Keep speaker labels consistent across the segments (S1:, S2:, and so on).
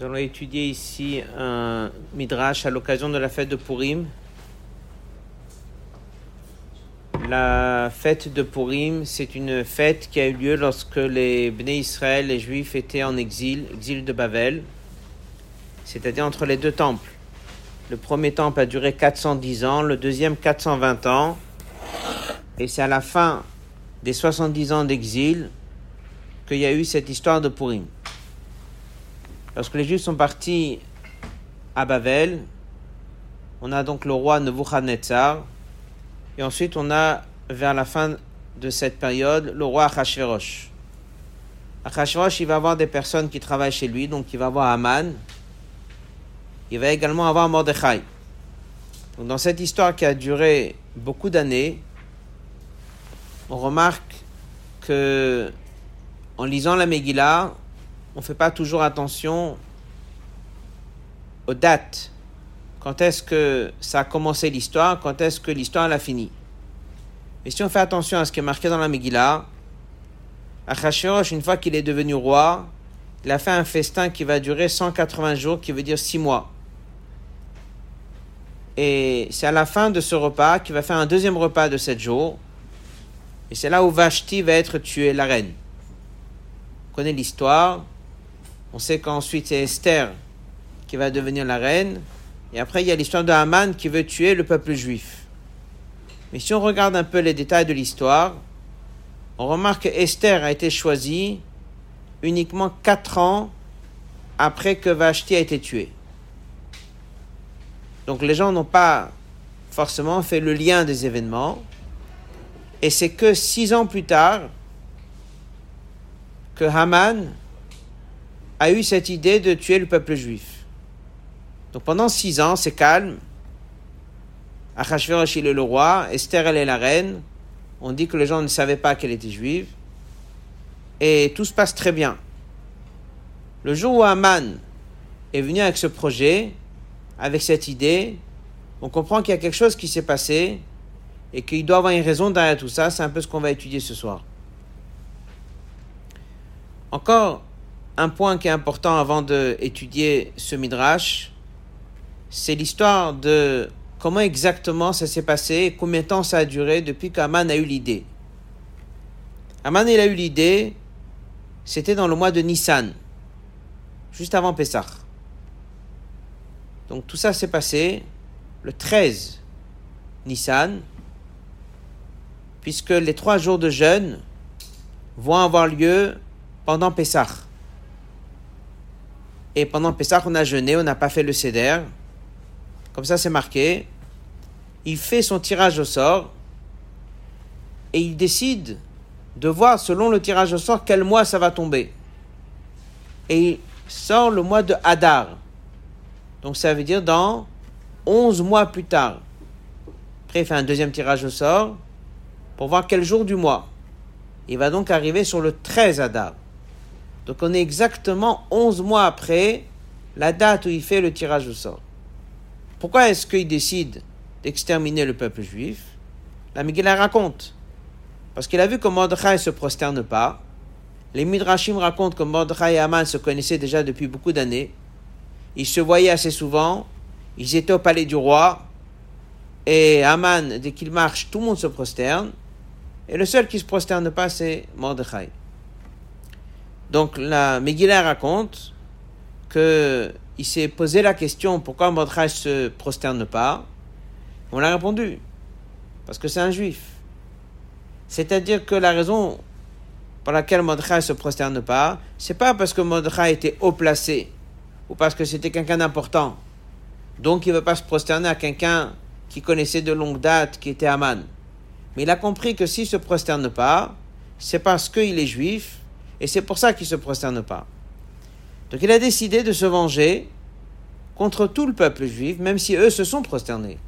S1: Nous allons étudier ici un midrash à l'occasion de la fête de Purim. La fête de Purim, c'est une fête qui a eu lieu lorsque les Bnei Israël, les Juifs, étaient en exil, exil de Babel, c'est-à-dire entre les deux temples. Le premier temple a duré 410 ans, le deuxième 420 ans, et c'est à la fin des 70 ans d'exil qu'il y a eu cette histoire de Purim. Lorsque les Juifs sont partis à Babel, on a donc le roi Nebuchadnezzar, et ensuite on a, vers la fin de cette période, le roi Achashverosh. Achashverosh, il va avoir des personnes qui travaillent chez lui, donc il va avoir Aman, il va également avoir Mordechai. Donc dans cette histoire qui a duré beaucoup d'années, on remarque que en lisant la Megillah, on ne fait pas toujours attention aux dates. Quand est-ce que ça a commencé l'histoire, quand est-ce que l'histoire a fini? Et si on fait attention à ce qui est marqué dans la Megillah, Achashverosh, une fois qu'il est devenu roi, il a fait un festin qui va durer 180 jours, qui veut dire 6 mois. Et c'est à la fin de ce repas qu'il va faire un deuxième repas de 7 jours. Et c'est là où Vashti va être tuée, la reine. On connaît l'histoire. On sait qu'ensuite c'est Esther qui va devenir la reine. Et après, il y a l'histoire de Haman qui veut tuer le peuple juif. Mais si on regarde un peu les détails de l'histoire, on remarque que Esther a été choisie uniquement 4 ans après que Vashti a été tuée. Donc les gens n'ont pas forcément fait le lien des événements. Et c'est que six ans plus tard que Haman a eu cette idée de tuer le peuple juif. Donc pendant six ans, c'est calme. Achashverosh, il est le roi. Esther, elle est la reine. On dit que les gens ne savaient pas qu'elle était juive. Et tout se passe très bien. Le jour où Haman est venu avec ce projet, avec cette idée, on comprend qu'il y a quelque chose qui s'est passé et qu'il doit avoir une raison derrière tout ça. C'est un peu ce qu'on va étudier ce soir. Encore un point qui est important avant d'étudier ce midrash, c'est l'histoire de comment exactement ça s'est passé et combien de temps ça a duré depuis qu'Aman a eu l'idée. Aman a eu l'idée, c'était dans le mois de Nissan, juste avant Pessah. Donc tout ça s'est passé le 13 Nissan, puisque les trois jours de jeûne vont avoir lieu pendant Pessah. Et pendant Pessah, on a jeûné, on n'a pas fait le Seder. Comme ça, c'est marqué. Il fait son tirage au sort et il décide de voir, selon le tirage au sort, quel mois ça va tomber. Et il sort le mois de Hadar. Donc ça veut dire dans 11 mois plus tard. Après, il fait un deuxième tirage au sort pour voir quel jour du mois. Il va donc arriver sur le 13 Adar. Donc on est exactement 11 mois après la date où il fait le tirage au sort. Pourquoi est-ce qu'il décide d'exterminer le peuple juif? La Megillah raconte. Parce qu'il a vu que Mordechai ne se prosterne pas. Les Midrashim racontent que Mordechai et Aman se connaissaient déjà depuis beaucoup d'années. Ils se voyaient assez souvent. Ils étaient au palais du roi. Et Aman, dès qu'il marche, tout le monde se prosterne. Et le seul qui ne se prosterne pas, c'est Mordechai. Donc la Megillah raconte que il s'est posé la question pourquoi Mordechai se prosterne pas? On l'a répondu parce que c'est un juif. C'est-à-dire que la raison pour laquelle Mordechai se prosterne pas, c'est pas parce que Mordechai était haut placé ou parce que c'était quelqu'un d'important. Donc il ne veut pas se prosterner à quelqu'un qui connaissait de longue date, qui était Aman. Mais il a compris que s'il se prosterne pas, c'est parce qu'il est juif, et c'est pour ça qu'il ne se prosterne pas. Donc il a décidé de se venger contre tout le peuple juif, même si eux se sont prosternés.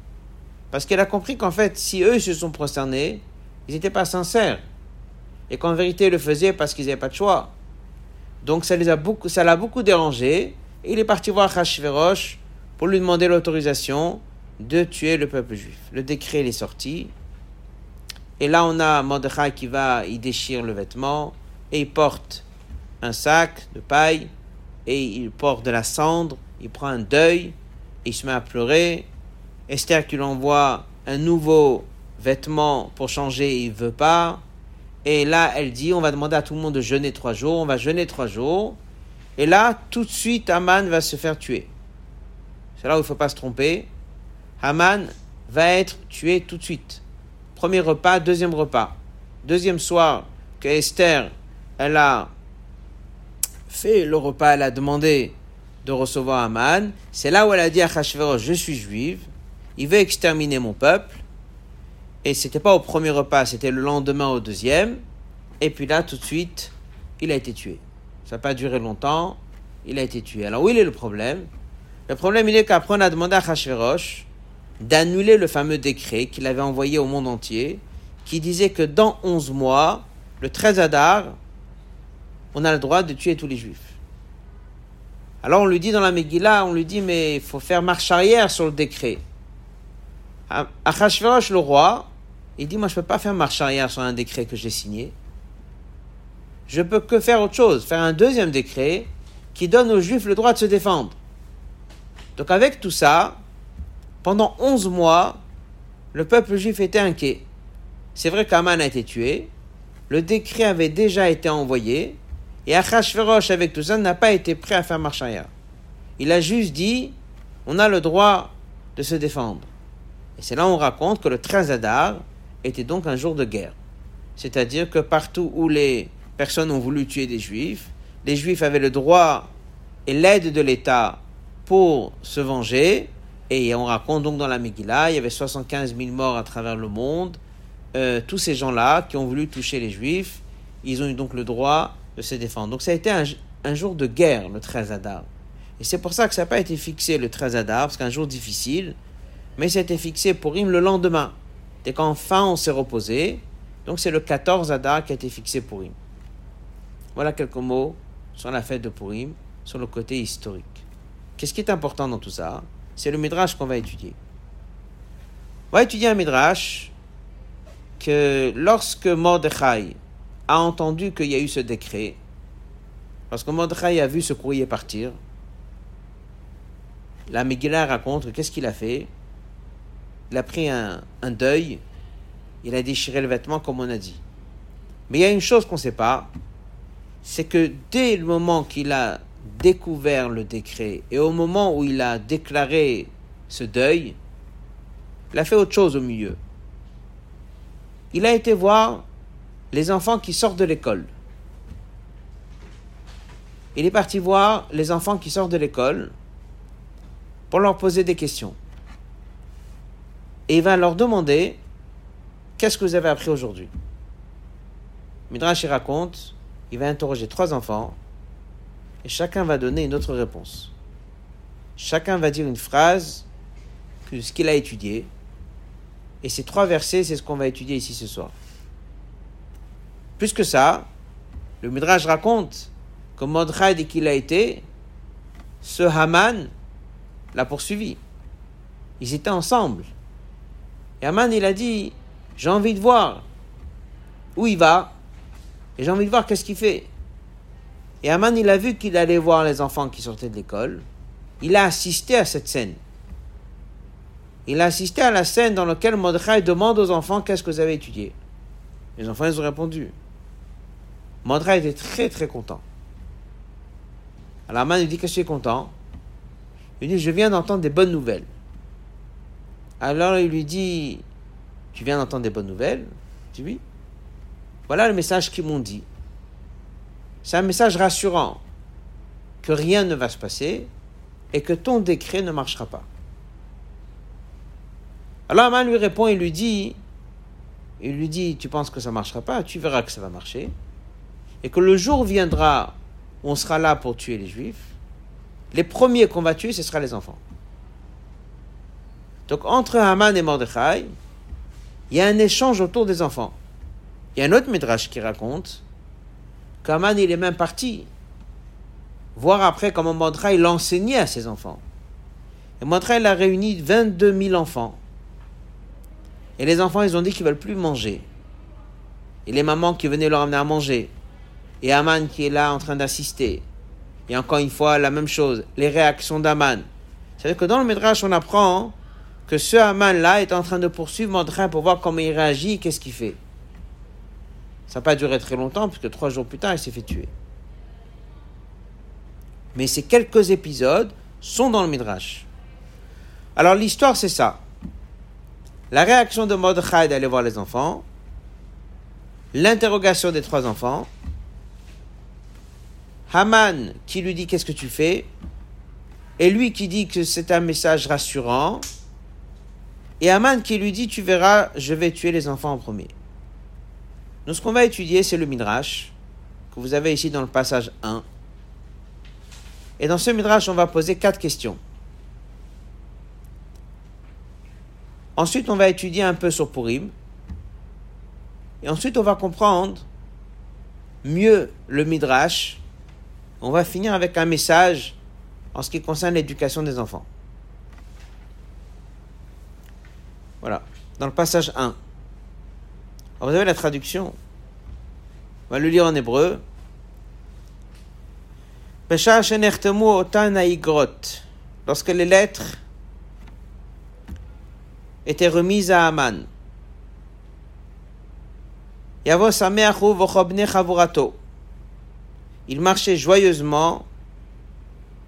S1: Parce qu'il a compris qu'en fait, si eux se sont prosternés, ils n'étaient pas sincères. Et qu'en vérité, ils le faisaient parce qu'ils n'avaient pas de choix. Donc ça les a beaucoup, l'a beaucoup dérangé, et il est parti voir Hashverosh pour lui demander l'autorisation de tuer le peuple juif. Le décret est sorti. Et là, on a Mordechai qui va, il déchire le vêtement et il porte un sac de paille et il porte de la cendre, il prend un deuil, il se met à pleurer. Esther qui envoie un nouveau vêtement pour changer, il veut pas. Et là, elle dit, on va demander à tout le monde de jeûner trois jours, on va jeûner trois jours. Et là, tout de suite, Haman va se faire tuer. C'est là où il ne faut pas se tromper. Haman va être tué tout de suite. Premier repas, deuxième repas. Deuxième soir que Esther, elle a fait le repas, elle a demandé de recevoir Haman. C'est là où elle a dit à Hachverosh, je suis juive, il veut exterminer mon peuple. Et c'était pas au premier repas, c'était le lendemain au deuxième. Et puis là, tout de suite, il a été tué. Ça n'a pas duré longtemps, il a été tué. Alors où il est le problème? Le problème, il est qu'après, on a demandé à Hachverosh d'annuler le fameux décret qu'il avait envoyé au monde entier, qui disait que dans 11 mois, le 13 Adar, on a le droit de tuer tous les juifs. Alors on lui dit dans la Megillah, on lui dit, mais il faut faire marche arrière sur le décret. Achashverosh, le roi, il dit, moi je ne peux pas faire marche arrière sur un décret que j'ai signé. Je peux que faire autre chose, faire un deuxième décret qui donne aux juifs le droit de se défendre. Donc avec tout ça, pendant 11 mois, le peuple juif était inquiet. C'est vrai qu'Aman a été tué, le décret avait déjà été envoyé, et Achashverosh, avec tout ça, n'a pas été prêt à faire marche arrière. Il a juste dit, on a le droit de se défendre. Et c'est là où on raconte que le 13 Adar était donc un jour de guerre. C'est-à-dire que partout où les personnes ont voulu tuer des juifs, les juifs avaient le droit et l'aide de l'État pour se venger. Et on raconte donc dans la Megillah, il y avait 75 000 morts à travers le monde. Euh, tous ces gens-là qui ont voulu toucher les juifs, ils ont eu donc le droit de se défendre. Donc ça a été un, jour de guerre, le 13 Adar. Et c'est pour ça que ça n'a pas été fixé le 13 Adar, parce qu'un jour difficile, mais ça a été fixé pour Im le lendemain, dès qu'enfin on s'est reposé. Donc c'est le 14 Adar qui a été fixé pour Im. Voilà quelques mots sur la fête de Purim, sur le côté historique. Qu'est-ce qui est important dans tout ça? C'est le Midrash qu'on va étudier. On va étudier un Midrash que lorsque Mordechai a entendu qu'il y a eu ce décret, parce que Mordechai a vu ce courrier partir, la Megillah raconte qu'est-ce qu'il a fait? Il a pris un, un, deuil, il a déchiré le vêtement comme on a dit. Mais il y a une chose qu'on ne sait pas, c'est que dès le moment qu'il a découvert le décret et au moment où il a déclaré ce deuil, il a fait autre chose au milieu. Il a été voir les enfants qui sortent de l'école. Il est parti voir les enfants qui sortent de l'école pour leur poser des questions. Et il va leur demander Qu'est-ce que vous avez appris aujourd'hui? Midrash raconte il va interroger trois enfants et chacun va donner une autre réponse. Chacun va dire une phrase que ce qu'il a étudié. Et ces trois versets, c'est ce qu'on va étudier ici ce soir. Plus que ça, le Midrash raconte que Mordechai, dès qu'il a été, ce Haman l'a poursuivi. Ils étaient ensemble. Et Haman, il a dit, j'ai envie de voir où il va, et j'ai envie de voir qu'est-ce qu'il fait. Et Haman, il a vu qu'il allait voir les enfants qui sortaient de l'école. Il a assisté à cette scène. Il a assisté à la scène dans laquelle Mordechai demande aux enfants qu'est-ce que vous avez étudié? Les enfants, ils ont répondu. Mandra était très très content. Alors man lui dit que je suis content. Il dit je viens d'entendre des bonnes nouvelles. Alors il lui dit tu viens d'entendre des bonnes nouvelles? Il dit. Voilà le message qu'ils m'ont dit. C'est un message rassurant que rien ne va se passer et que ton décret ne marchera pas. Alors Aman lui répond et lui dit, il lui dit, tu penses que ça ne marchera pas, tu verras que ça va marcher et que le jour viendra où on sera là pour tuer les juifs, les premiers qu'on va tuer, ce sera les enfants. Donc entre Haman et Mordechai, il y a un échange autour des enfants. Il y a un autre Midrash qui raconte qu'Haman, il est même parti voir après comment Mordechai l'enseignait à ses enfants. Et Mordechai a réuni 22 000 enfants. Et les enfants, ils ont dit qu'ils veulent plus manger. Et les mamans qui venaient leur amener à manger et Aman qui est là en train d'assister. Et encore une fois, la même chose, les réactions d'Aman. C'est-à-dire que dans le Midrash, on apprend que ce Aman-là est en train de poursuivre Mordechai pour voir comment il réagit, qu'est-ce qu'il fait. Ça n'a pas duré très longtemps, puisque trois jours plus tard, il s'est fait tuer. Mais ces quelques épisodes sont dans le Midrash. Alors l'histoire, c'est ça. La réaction de Mordechai d'aller voir les enfants, l'interrogation des trois enfants, Haman qui lui dit qu'est-ce que tu fais, et lui qui dit que c'est un message rassurant, et Haman qui lui dit tu verras, je vais tuer les enfants en premier. Nous, ce qu'on va étudier, c'est le Midrash, que vous avez ici dans le passage 1. Et dans ce Midrash, on va poser quatre questions. Ensuite, on va étudier un peu sur Purim. Et ensuite, on va comprendre mieux le Midrash. On va finir avec un message en ce qui concerne l'éducation des enfants. Voilà, dans le passage 1. vous avez la traduction. On va le lire en hébreu. Lorsque les lettres étaient remises à Aman. Il marchait joyeusement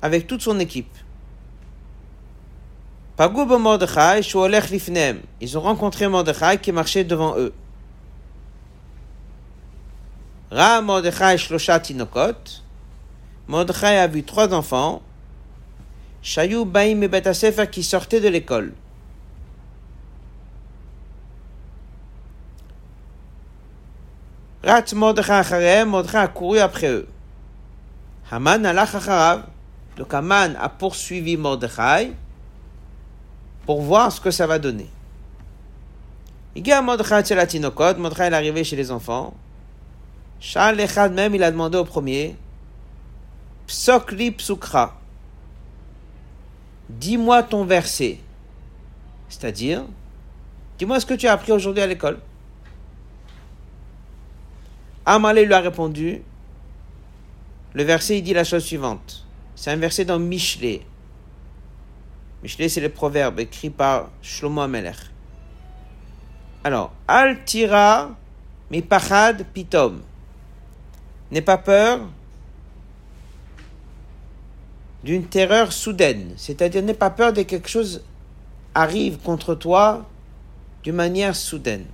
S1: avec toute son équipe. Ils ont rencontré Mordechai qui marchait devant eux. Ra Mordechai Shlosha Tinokot. Mordechai a vu trois enfants. Shayou Baim et Betasefer qui sortaient de l'école. Rat Mordechai Mordechai a couru après eux. Haman. Donc Haman a poursuivi Mordechai pour voir ce que ça va donner. Il y a Mordechai Mordechai est arrivé chez les enfants. Charles Echad même, il a demandé au premier, Psokli Psukra, dis-moi ton verset. C'est-à-dire, dis-moi ce que tu as appris aujourd'hui à l'école. Amalé lui a répondu, le verset il dit la chose suivante. C'est un verset dans Michelet. Michelet, c'est le proverbe écrit par Shlomo Amelech. Alors, Al tira mi pachad pitom. N'aie pas peur d'une terreur soudaine, c'est-à-dire n'aie pas peur de quelque chose arrive contre toi d'une manière soudaine.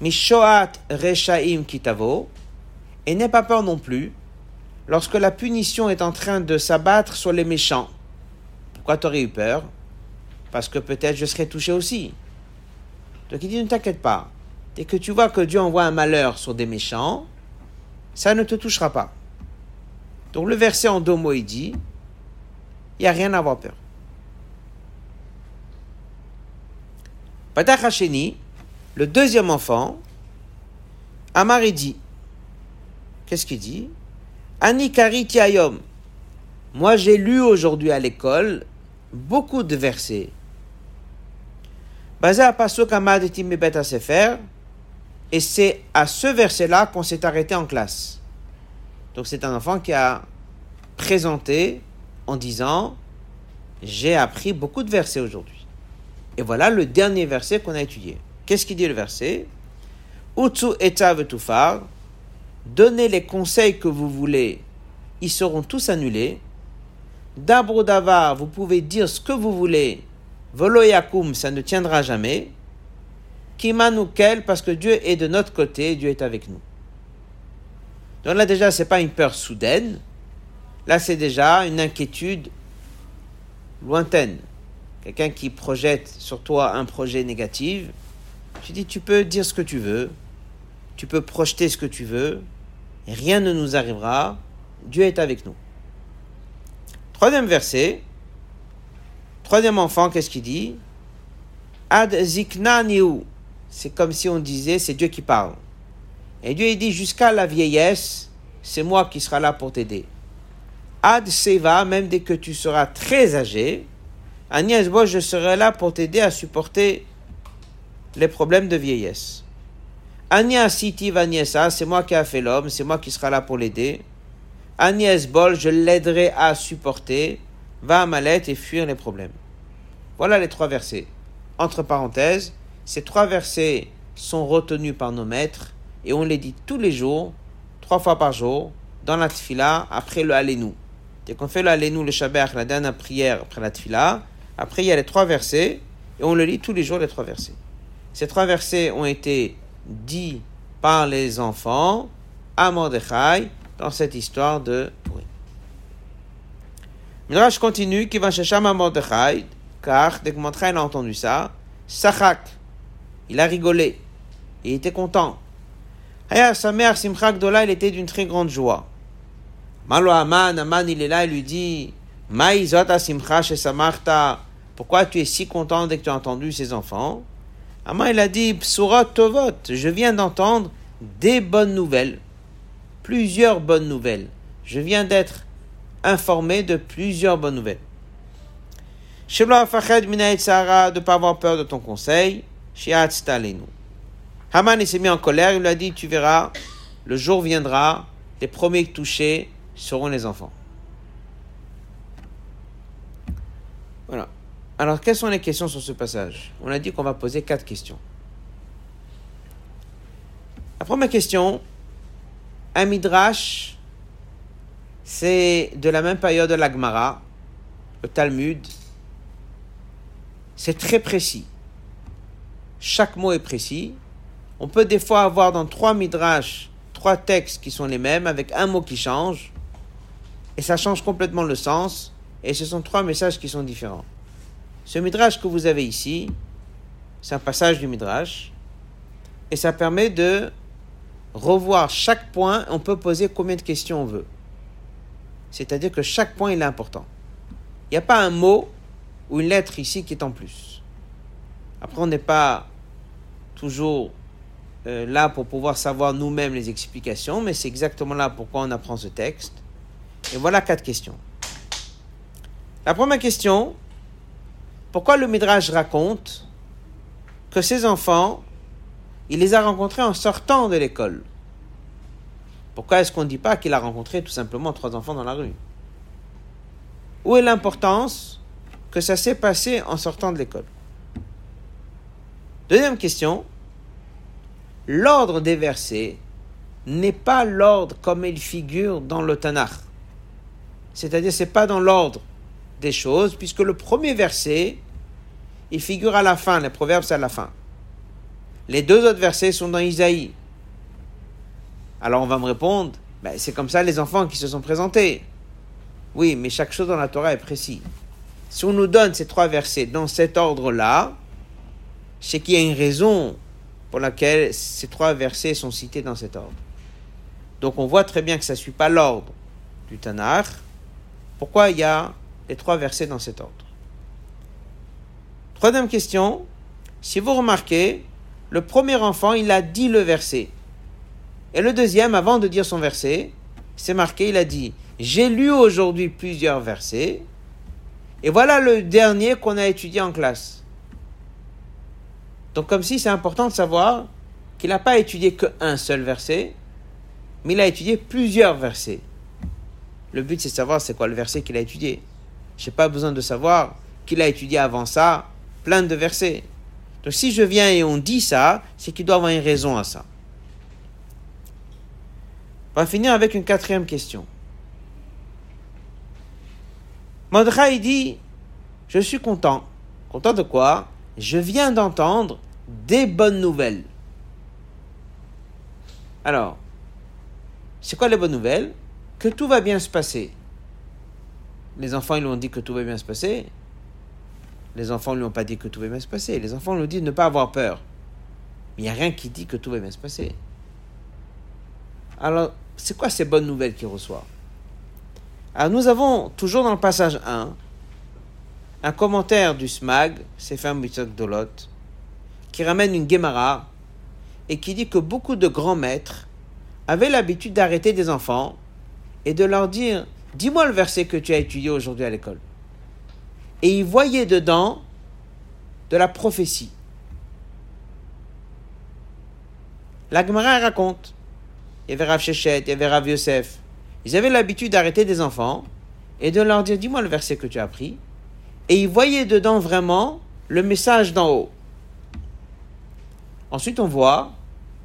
S1: Mishoat Reshaim Kitavo, et n'aie pas peur non plus lorsque la punition est en train de s'abattre sur les méchants. Pourquoi tu aurais eu peur? Parce que peut-être je serais touché aussi. Donc il dit ne t'inquiète pas. Dès que tu vois que Dieu envoie un malheur sur des méchants, ça ne te touchera pas. Donc le verset en deux mots, il dit, il n'y a rien à avoir peur. Patach le deuxième enfant, Amar dit, qu'est-ce qu'il dit? Anikari Tiayom. Moi, j'ai lu aujourd'hui à l'école beaucoup de versets. Et c'est à ce verset-là qu'on s'est arrêté en classe. Donc c'est un enfant qui a présenté en disant J'ai appris beaucoup de versets aujourd'hui. Et voilà le dernier verset qu'on a étudié. Qu'est-ce qu'il dit le verset? Utsu tufar, donnez les conseils que vous voulez, ils seront tous annulés. Dabro davar, vous pouvez dire ce que vous voulez, volo yakum, ça ne tiendra jamais. Kimanukel, parce que Dieu est de notre côté, Dieu est avec nous. Donc là déjà, c'est pas une peur soudaine, là c'est déjà une inquiétude lointaine. Quelqu'un qui projette sur toi un projet négatif, tu dis, tu peux dire ce que tu veux, tu peux projeter ce que tu veux, rien ne nous arrivera, Dieu est avec nous. Troisième verset, troisième enfant, qu'est-ce qu'il dit? Ad zikna C'est comme si on disait, c'est Dieu qui parle. Et Dieu dit, jusqu'à la vieillesse, c'est moi qui sera là pour t'aider. Ad seva, même dès que tu seras très âgé, Agnès, moi je serai là pour t'aider à supporter les problèmes de vieillesse. Anya Siti Vaniesa, c'est moi qui a fait l'homme, c'est moi qui sera là pour l'aider. Agnès Bol, je l'aiderai à supporter, va à Malet et fuir les problèmes. Voilà les trois versets. Entre parenthèses, ces trois versets sont retenus par nos maîtres et on les dit tous les jours, trois fois par jour, dans la tfila, après le Allénou. Dès qu'on fait le Allénou, le Shabbat, la dernière prière après la tfila, après il y a les trois versets et on le lit tous les jours les trois versets. Ces trois versets ont été dits par les enfants à Mordechai dans cette histoire de Purim. Midrash continue qui va chercher à Mordechai, car dès que Mordechai a entendu ça, Sachak, il a rigolé, il était content. Aya, sa mère Simcha Gdola, il était d'une très grande joie. Malo Aman, Aman, il est là, il lui dit Maïzota Simcha chez Samarta, pourquoi tu es si content dès que tu as entendu ces enfants? Aman, il a dit Tovot, je viens d'entendre des bonnes nouvelles plusieurs bonnes nouvelles. Je viens d'être informé de plusieurs bonnes nouvelles. De ne pas avoir peur de ton conseil. Haman s'est mis en colère, il lui a dit Tu verras, le jour viendra, les premiers touchés seront les enfants. Voilà. Alors, quelles sont les questions sur ce passage? On a dit qu'on va poser quatre questions. La première question un midrash, c'est de la même période de l'Agmara, le Talmud. C'est très précis. Chaque mot est précis. On peut des fois avoir dans trois midrash trois textes qui sont les mêmes avec un mot qui change. Et ça change complètement le sens. Et ce sont trois messages qui sont différents. Ce midrash que vous avez ici, c'est un passage du midrash. Et ça permet de revoir chaque point, on peut poser combien de questions on veut. C'est-à-dire que chaque point, est important. Il n'y a pas un mot ou une lettre ici qui est en plus. Après, on n'est pas toujours euh, là pour pouvoir savoir nous-mêmes les explications, mais c'est exactement là pourquoi on apprend ce texte. Et voilà quatre questions. La première question, pourquoi le Midrash raconte que ces enfants il les a rencontrés en sortant de l'école? Pourquoi est-ce qu'on ne dit pas qu'il a rencontré tout simplement trois enfants dans la rue? Où est l'importance que ça s'est passé en sortant de l'école? Deuxième question, l'ordre des versets n'est pas l'ordre comme il figure dans le Tanakh. C'est-à-dire, c'est pas dans l'ordre des choses, puisque le premier verset, il figure à la fin, les proverbes, c'est à la fin. Les deux autres versets sont dans Isaïe. Alors on va me répondre, ben, c'est comme ça les enfants qui se sont présentés. Oui, mais chaque chose dans la Torah est précis. Si on nous donne ces trois versets dans cet ordre-là, c'est qu'il y a une raison pour laquelle ces trois versets sont cités dans cet ordre. Donc on voit très bien que ça ne suit pas l'ordre du Tanakh. Pourquoi il y a les trois versets dans cet ordre Troisième question, si vous remarquez, le premier enfant, il a dit le verset. Et le deuxième, avant de dire son verset, c'est marqué, il a dit, j'ai lu aujourd'hui plusieurs versets, et voilà le dernier qu'on a étudié en classe. Donc comme si c'est important de savoir qu'il n'a pas étudié qu'un seul verset, mais il a étudié plusieurs versets. Le but, c'est de savoir c'est quoi le verset qu'il a étudié. Je n'ai pas besoin de savoir qu'il a étudié avant ça plein de versets. Donc si je viens et on dit ça, c'est qu'il doit avoir une raison à ça. On va finir avec une quatrième question. il dit, je suis content. Content de quoi? Je viens d'entendre des bonnes nouvelles. Alors, c'est quoi les bonnes nouvelles? Que tout va bien se passer. Les enfants, ils lui ont dit que tout va bien se passer. Les enfants ne lui ont pas dit que tout va bien se passer. Les enfants lui ont dit de ne pas avoir peur. Mais il n'y a rien qui dit que tout va bien se passer. Alors, c'est quoi ces bonnes nouvelles qu'il reçoit Alors, nous avons toujours dans le passage 1 un commentaire du SMAG, Sefer Mitzvot Dolot, qui ramène une Gemara et qui dit que beaucoup de grands maîtres avaient l'habitude d'arrêter des enfants et de leur dire Dis-moi le verset que tu as étudié aujourd'hui à l'école et il voyait dedans de la prophétie. La Gemara raconte, il y avait Rav Shechet, il Yosef, ils avaient l'habitude d'arrêter des enfants et de leur dire Dis-moi le verset que tu as appris. Et ils voyaient dedans vraiment le message d'en haut. Ensuite, on voit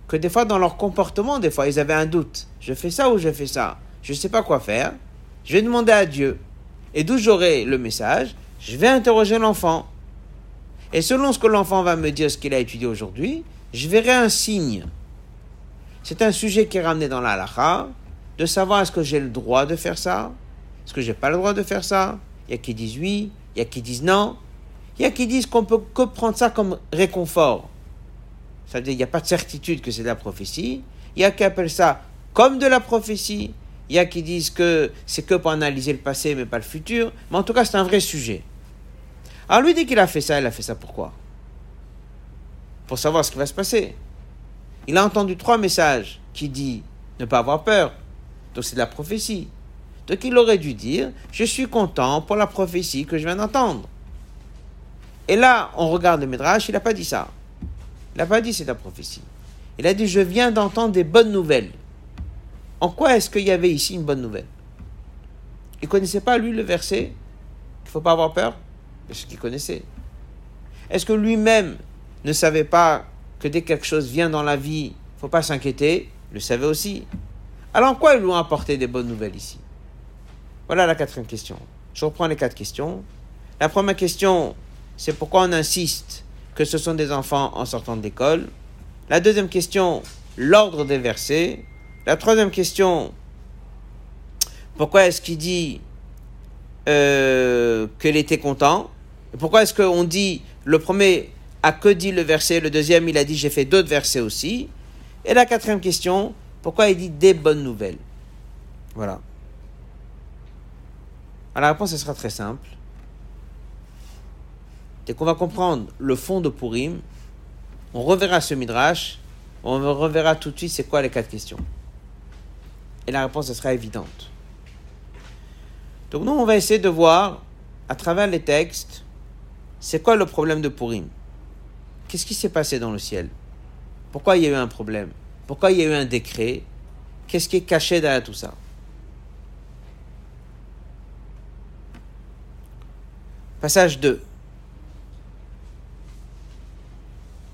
S1: que des fois, dans leur comportement, des fois, ils avaient un doute. Je fais ça ou je fais ça? Je ne sais pas quoi faire. Je vais demander à Dieu. Et d'où j'aurai le message, je vais interroger l'enfant. Et selon ce que l'enfant va me dire, ce qu'il a étudié aujourd'hui, je verrai un signe. C'est un sujet qui est ramené dans la halakha, de savoir est-ce que j'ai le droit de faire ça, est-ce que j'ai pas le droit de faire ça. Il y a qui disent oui, il y a qui disent non, il y a qui disent qu'on peut que prendre ça comme réconfort. Ça veut dire qu'il n'y a pas de certitude que c'est de la prophétie. Il y a qui appellent ça comme de la prophétie. Il y a qui disent que c'est que pour analyser le passé mais pas le futur. Mais en tout cas, c'est un vrai sujet. Alors lui, dès qu'il a fait ça, il a fait ça pourquoi Pour savoir ce qui va se passer. Il a entendu trois messages qui disent ne pas avoir peur. Donc c'est de la prophétie. Donc il aurait dû dire je suis content pour la prophétie que je viens d'entendre. Et là, on regarde le Midrash, il n'a pas dit ça. Il n'a pas dit c'est la prophétie. Il a dit je viens d'entendre des bonnes nouvelles. En quoi est-ce qu'il y avait ici une bonne nouvelle? Il ne connaissait pas, lui, le verset Il ne faut pas avoir peur C'est ce qu'il connaissait. Est-ce que lui-même ne savait pas que dès que quelque chose vient dans la vie, il ne faut pas s'inquiéter Il le savait aussi? Alors en quoi ils lui ont apporté des bonnes nouvelles ici? Voilà la quatrième question. Je reprends les quatre questions. La première question, c'est pourquoi on insiste que ce sont des enfants en sortant de l'école? La deuxième question, l'ordre des versets. La troisième question, pourquoi est-ce qu'il dit euh, qu'il était content? Pourquoi est-ce qu'on dit le premier a que dit le verset, le deuxième il a dit j'ai fait d'autres versets aussi? Et la quatrième question, pourquoi il dit des bonnes nouvelles? Voilà. Alors la réponse elle sera très simple. Dès qu'on va comprendre le fond de Purim, on reverra ce midrash, on reverra tout de suite c'est quoi les quatre questions. Et la réponse, sera évidente. Donc nous, on va essayer de voir, à travers les textes, c'est quoi le problème de Purim? Qu'est-ce qui s'est passé dans le ciel? Pourquoi il y a eu un problème? Pourquoi il y a eu un décret? Qu'est-ce qui est caché derrière tout ça? Passage 2.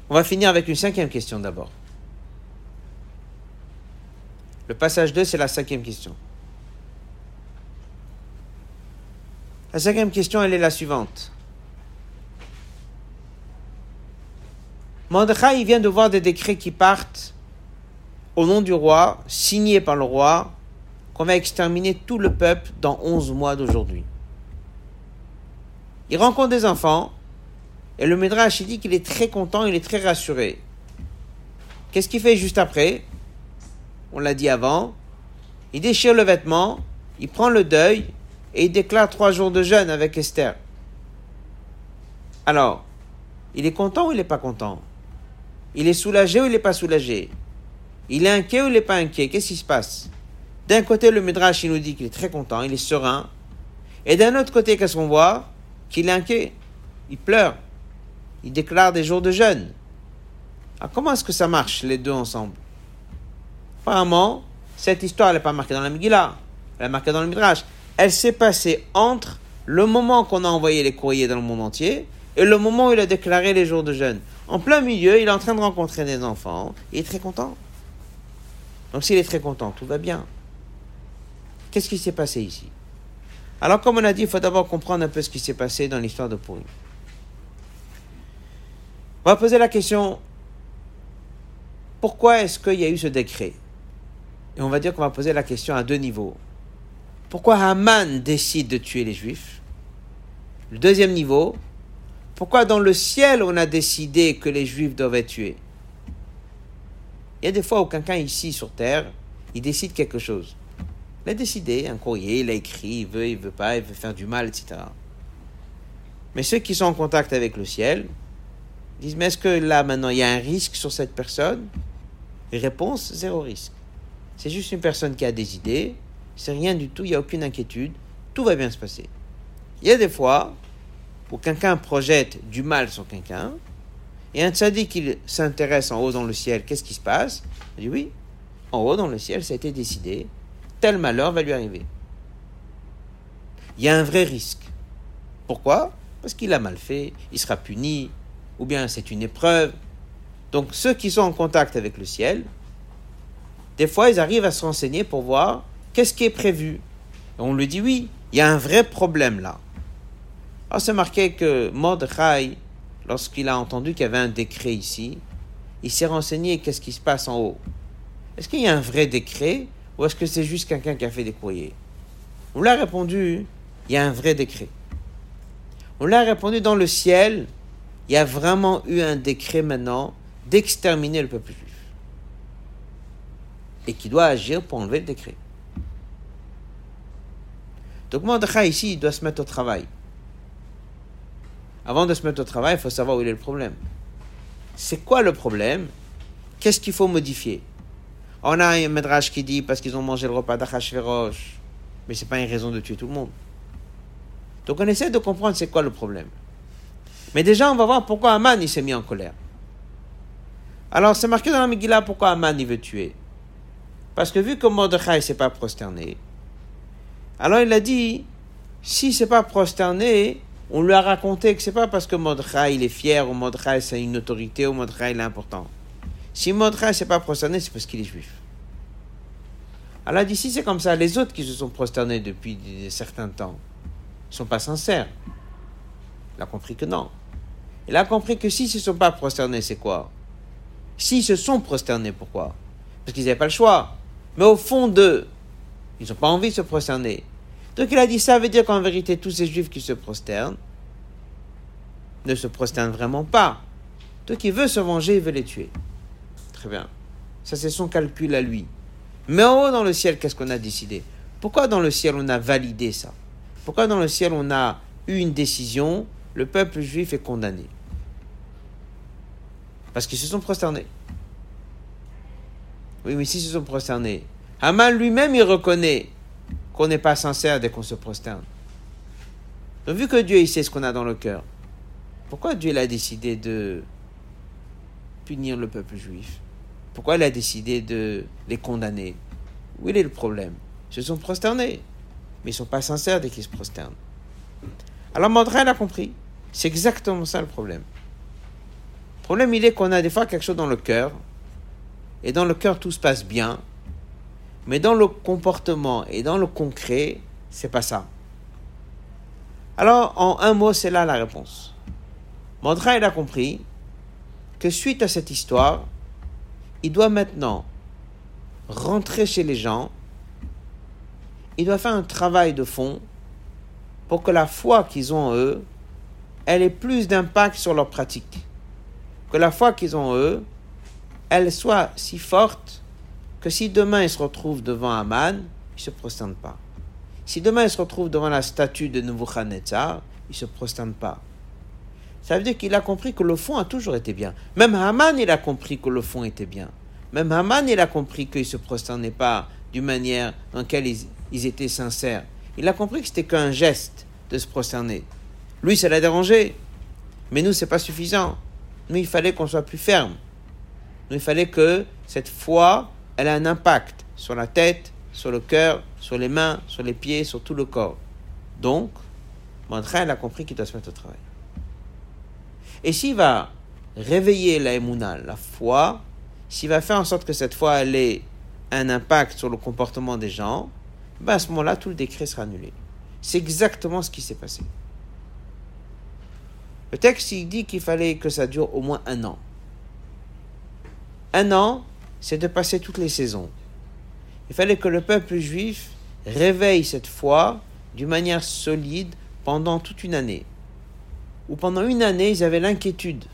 S1: On va finir avec une cinquième question d'abord. Le passage 2, c'est la cinquième question. La cinquième question, elle est la suivante. Mordechai, il vient de voir des décrets qui partent au nom du roi, signés par le roi, qu'on va exterminer tout le peuple dans 11 mois d'aujourd'hui. Il rencontre des enfants, et le Midrash il dit qu'il est très content, il est très rassuré. Qu'est-ce qu'il fait juste après? On l'a dit avant, il déchire le vêtement, il prend le deuil et il déclare trois jours de jeûne avec Esther. Alors, il est content ou il n'est pas content? Il est soulagé ou il n'est pas soulagé? Il est inquiet ou il n'est pas inquiet? Qu'est-ce qui se passe? D'un côté, le Midrash, il nous dit qu'il est très content, il est serein. Et d'un autre côté, qu'est-ce qu'on voit? Qu'il est inquiet. Il pleure. Il déclare des jours de jeûne. Alors, comment est-ce que ça marche, les deux ensemble? Apparemment, cette histoire n'est pas marquée dans la Megillah, elle est marquée dans le Midrash. Elle s'est passée entre le moment qu'on a envoyé les courriers dans le monde entier et le moment où il a déclaré les jours de jeûne. En plein milieu, il est en train de rencontrer des enfants, il est très content. Donc s'il est très content, tout va bien. Qu'est-ce qui s'est passé ici? Alors comme on a dit, il faut d'abord comprendre un peu ce qui s'est passé dans l'histoire de Purim. On va poser la question, pourquoi est-ce qu'il y a eu ce décret? Et on va dire qu'on va poser la question à deux niveaux. Pourquoi Haman décide de tuer les Juifs? Le deuxième niveau, pourquoi dans le ciel on a décidé que les Juifs doivent être tués Il y a des fois où quelqu'un ici sur Terre, il décide quelque chose. Il a décidé, un courrier, il a écrit, il veut, il veut pas, il veut faire du mal, etc. Mais ceux qui sont en contact avec le ciel disent, mais est-ce que là maintenant il y a un risque sur cette personne? Réponse, zéro risque. C'est juste une personne qui a des idées, c'est rien du tout, il n'y a aucune inquiétude, tout va bien se passer. Il y a des fois où quelqu'un projette du mal sur quelqu'un, et un tzaddik qui s'intéresse en haut dans le ciel, qu'est-ce qui se passe? Il dit oui, en haut dans le ciel, ça a été décidé tel malheur va lui arriver. Il y a un vrai risque. Pourquoi? Parce qu'il a mal fait, il sera puni, ou bien c'est une épreuve. Donc ceux qui sont en contact avec le ciel, des fois ils arrivent à se renseigner pour voir qu'est-ce qui est prévu. On lui dit oui, il y a un vrai problème là. Alors c'est marqué que Mordechai, lorsqu'il a entendu qu'il y avait un décret ici, il s'est renseigné qu'est-ce qui se passe en haut? Est-ce qu'il y a un vrai décret ou est-ce que c'est juste quelqu'un qui a fait des courriers? On lui a répondu, il y a un vrai décret. On lui a répondu, dans le ciel, il y a vraiment eu un décret maintenant d'exterminer le peuple juif. Et qui doit agir pour enlever le décret. Donc Mordechai ici, il doit se mettre au travail. Avant de se mettre au travail, il faut savoir où est le problème. C'est quoi le problème? Qu'est-ce qu'il faut modifier? On a un médrage qui dit parce qu'ils ont mangé le repas d'Achashverosh, mais ce n'est pas une raison de tuer tout le monde. Donc on essaie de comprendre c'est quoi le problème. Mais déjà, on va voir pourquoi Aman s'est mis en colère. Alors c'est marqué dans la Megillah pourquoi Aman il veut tuer. Parce que vu que Mordechai ne s'est pas prosterné, alors il a dit, si c'est pas prosterné, on lui a raconté que c'est pas parce que Mordechai il est fier ou Mordechai c'est une autorité ou Mordechai il est important. Si Mordechai s'est pas prosterné, c'est parce qu'il est juif. Alors si c'est comme ça, les autres qui se sont prosternés depuis certains temps ne sont pas sincères. Il a compris que non. Il a compris que s'ils ne se sont pas prosternés, c'est quoi? S'ils se sont prosternés, pourquoi? Parce qu'ils n'avaient pas le choix. Mais au fond d'eux, ils n'ont pas envie de se prosterner. Donc il a dit ça veut dire qu'en vérité, tous ces juifs qui se prosternent ne se prosternent vraiment pas. Donc il veut se venger, il veut les tuer. Très bien. Ça, c'est son calcul à lui. Mais en haut dans le ciel, qu'est-ce qu'on a décidé? Pourquoi dans le ciel on a validé ça? Pourquoi dans le ciel on a eu une décision Le peuple juif est condamné? Parce qu'ils se sont prosternés. Oui, mais s'ils se sont prosternés, Haman lui-même, il reconnaît qu'on n'est pas sincère dès qu'on se prosterne. Donc, vu que Dieu, il sait ce qu'on a dans le cœur, pourquoi Dieu a décidé de punir le peuple juif? Pourquoi il a décidé de les condamner? Où est le problème? Ils se sont prosternés, mais ils ne sont pas sincères dès qu'ils se prosternent. Alors Mandrel a compris. C'est exactement ça le problème. Le problème, il est qu'on a des fois quelque chose dans le cœur, et dans le cœur tout se passe bien, mais dans le comportement et dans le concret, c'est pas ça. Alors, en un mot, c'est là la réponse. Mandra, il a compris que suite à cette histoire, il doit maintenant rentrer chez les gens, il doit faire un travail de fond pour que la foi qu'ils ont en eux, elle ait plus d'impact sur leur pratique. Que la foi qu'ils ont en eux, elle soit si forte que si demain il se retrouve devant Aman, il se prosterne pas. Si demain il se retrouve devant la statue de Nebuchadnezzar, il se prosterne pas. Ça veut dire qu'il a compris que le fond a toujours été bien. Même Haman, il a compris que le fond était bien. Même Haman, il a compris qu'il ne se prosternait pas d'une manière dans laquelle ils, étaient sincères. Il a compris que c'était qu'un geste de se prosterner. Lui, ça l'a dérangé. Mais nous, c'est pas suffisant. Nous, il fallait qu'on soit plus ferme. Il fallait que cette foi elle un impact sur la tête, sur le cœur, sur les mains, sur les pieds, sur tout le corps. Donc, elle a compris qu'il doit se mettre au travail. Et s'il va réveiller la la foi, s'il va faire en sorte que cette foi ait un impact sur le comportement des gens, ben à ce moment-là, tout le décret sera annulé. C'est exactement ce qui s'est passé. Le texte, il dit qu'il fallait que ça dure au moins un an. Un an, c'est de passer toutes les saisons. Il fallait que le peuple juif réveille cette foi d'une manière solide pendant toute une année. Ou pendant une année, ils avaient l'inquiétude.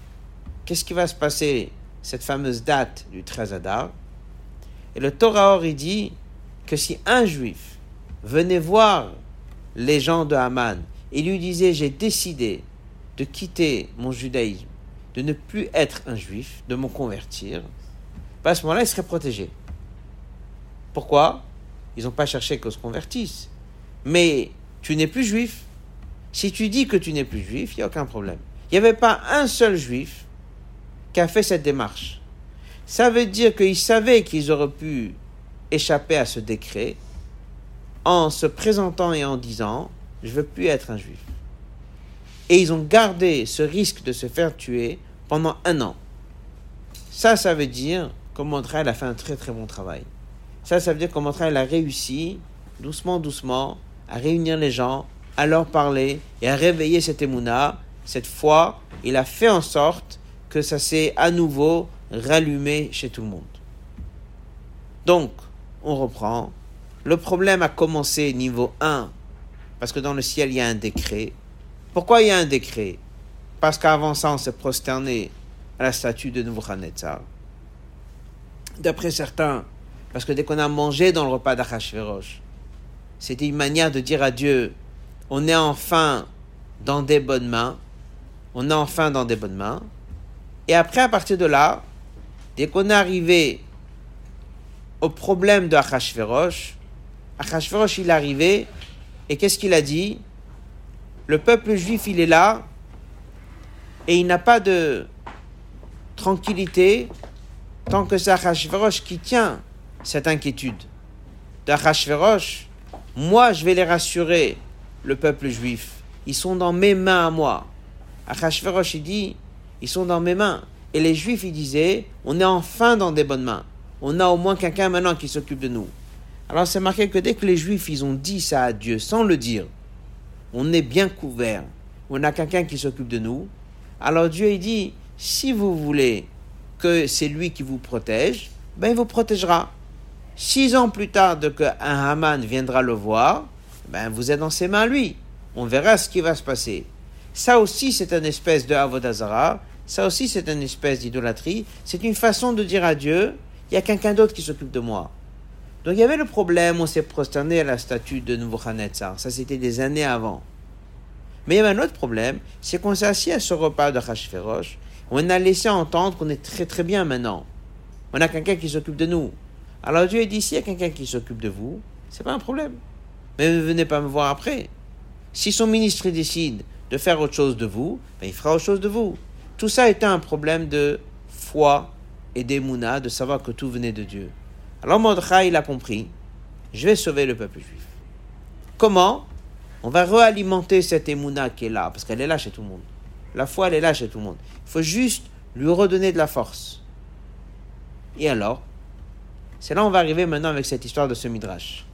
S1: Qu'est-ce qui va se passer cette fameuse date du 13 Adar Et le Torah il dit que si un juif venait voir les gens de Haman et lui disait j'ai décidé de quitter mon judaïsme, de ne plus être un juif, de me convertir, à ce moment-là, ils seraient protégés. Pourquoi? Ils n'ont pas cherché qu'on se convertisse. Mais tu n'es plus juif. Si tu dis que tu n'es plus juif, il n'y a aucun problème. Il n'y avait pas un seul juif qui a fait cette démarche. Ça veut dire qu'ils savaient qu'ils auraient pu échapper à ce décret, en se présentant et en disant Je veux plus être un juif. Et ils ont gardé ce risque de se faire tuer pendant un an. Ça, ça veut dire que Montrail a fait un très très bon travail. Ça, ça veut dire que Montrail a réussi, doucement, doucement, à réunir les gens, à leur parler et à réveiller cette émouna. Cette fois, il a fait en sorte que ça s'est à nouveau rallumé chez tout le monde. Donc, on reprend. Le problème a commencé niveau 1, parce que dans le ciel, il y a un décret. Pourquoi il y a un décret? Parce qu'avant ça, on s'est prosterné à la statue de Nebuchadnezzar. D'après certains, parce que dès qu'on a mangé dans le repas d'Achashverosh, c'était une manière de dire à Dieu, on est enfin dans des bonnes mains, on est enfin dans des bonnes mains. Et après, à partir de là, dès qu'on est arrivé au problème de Achashverosh, Achashverosh, il est arrivé, et qu'est-ce qu'il a dit? Le peuple juif, il est là, et il n'a pas de tranquillité tant que c'est Achashverosh qui tient cette inquiétude. D'Achashverosh, moi je vais les rassurer, le peuple juif. Ils sont dans mes mains à moi. Achashverosh, il dit, ils sont dans mes mains. Et les juifs, ils disaient, on est enfin dans des bonnes mains. On a au moins quelqu'un maintenant qui s'occupe de nous. Alors c'est marqué que dès que les juifs, ils ont dit ça à Dieu sans le dire, on est bien couvert, on a quelqu'un qui s'occupe de nous. Alors Dieu, il dit, si vous voulez que c'est lui qui vous protège, ben il vous protégera. Six ans plus tard, de qu'un Haman viendra le voir, ben vous êtes dans ses mains lui. On verra ce qui va se passer. Ça aussi, c'est une espèce de Avodazara. Ça aussi, c'est une espèce d'idolâtrie. C'est une façon de dire à Dieu, il y a quelqu'un d'autre qui s'occupe de moi. Donc il y avait le problème, on s'est prosterné à la statue de Nebuchadnezzar. Ça, c'était des années avant. Mais il y avait un autre problème, c'est qu'on s'est assis à ce repas de Hashverosh, on a laissé entendre qu'on est très très bien maintenant. On a quelqu'un qui s'occupe de nous. Alors Dieu dit, s'il y a quelqu'un qui s'occupe de vous, c'est pas un problème. Mais ne venez pas me voir après. Si son ministre décide de faire autre chose de vous, ben, il fera autre chose de vous. Tout ça était un problème de foi et d'émouna, de savoir que tout venait de Dieu. Alors Mordechai, il a compris, je vais sauver le peuple juif. Comment? On va réalimenter cette émouna qui est là, parce qu'elle est là chez tout le monde. La foi, elle est là chez tout le monde. Il faut juste lui redonner de la force. Et alors c'est là on va arriver maintenant avec cette histoire de ce midrash.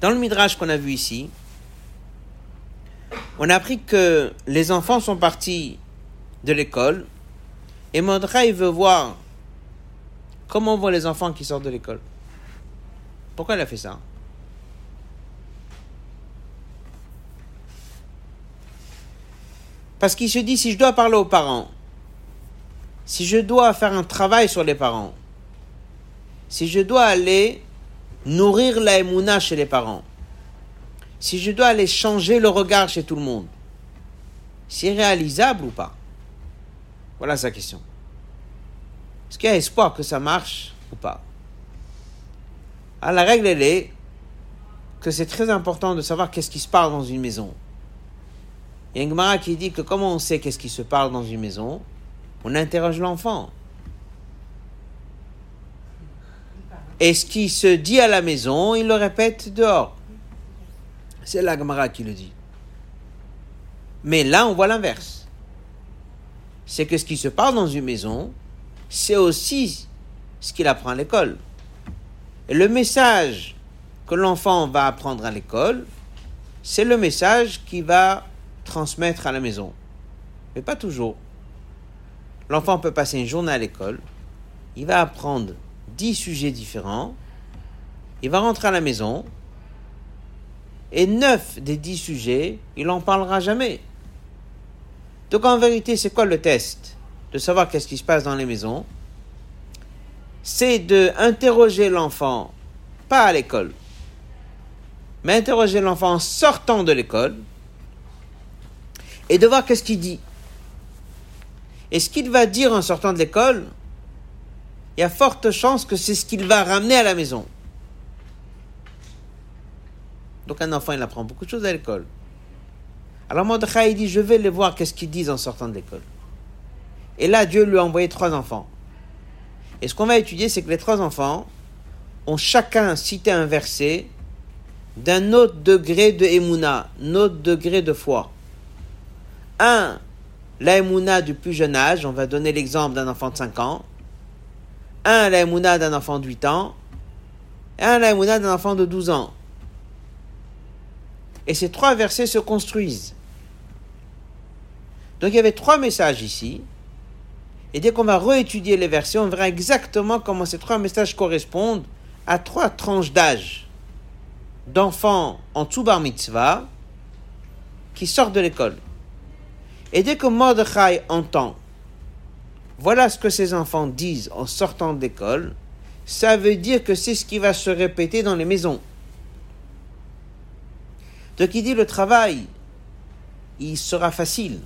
S1: Dans le midrash qu'on a vu ici, on a appris que les enfants sont partis de l'école et Mordechai veut voir comment vont les enfants qui sortent de l'école. Pourquoi il a fait ça? Parce qu'il se dit, si je dois parler aux parents, si je dois faire un travail sur les parents, si je dois aller nourrir la chez les parents, si je dois aller changer le regard chez tout le monde, c'est réalisable ou pas? Voilà sa question. Est-ce qu'il y a espoir que ça marche ou pas? La règle, elle est que c'est très important de savoir qu'est-ce qui se passe dans une maison. Il y a Gemara qui dit que comment on sait qu'est-ce qui se parle dans une maison? On interroge l'enfant. Et ce qui se dit à la maison, il le répète dehors. C'est la Gemara qui le dit. Mais là, on voit l'inverse. C'est que ce qui se parle dans une maison, c'est aussi ce qu'il apprend à l'école. Et le message que l'enfant va apprendre à l'école, c'est le message qui va transmettre à la maison. Mais pas toujours. L'enfant peut passer une journée à l'école, il va apprendre dix sujets différents, il va rentrer à la maison, et neuf des dix sujets, il n'en parlera jamais. Donc en vérité, c'est quoi le test? De savoir qu'est-ce qui se passe dans les maisons C'est de interroger l'enfant, pas à l'école, mais interroger l'enfant en sortant de l'école, et de voir qu'est-ce qu'il dit. Et ce qu'il va dire en sortant de l'école, il y a forte chance que c'est ce qu'il va ramener à la maison. Donc un enfant, il apprend beaucoup de choses à l'école. Alors Mordechai, il dit, je vais les voir qu'est-ce qu'ils disent en sortant de l'école. Et là, Dieu lui a envoyé trois enfants. Et ce qu'on va étudier, c'est que les trois enfants ont chacun cité un verset d'un autre degré de émouna, un autre degré de foi. Un, la émouna du plus jeune âge, on va donner l'exemple d'un enfant de 5 ans. Un, la émouna d'un enfant de 8 ans. Et un, la émouna d'un enfant de 12 ans. Et ces trois versets se construisent. Donc il y avait trois messages ici. Et dès qu'on va réétudier les versets, on verra exactement comment ces trois messages correspondent à trois tranches d'âge d'enfants en Tsubar Mitzvah qui sortent de l'école. Et dès que Mordechai entend, voilà ce que ces enfants disent en sortant de l'école, ça veut dire que c'est ce qui va se répéter dans les maisons. Donc il dit le travail, il sera facile.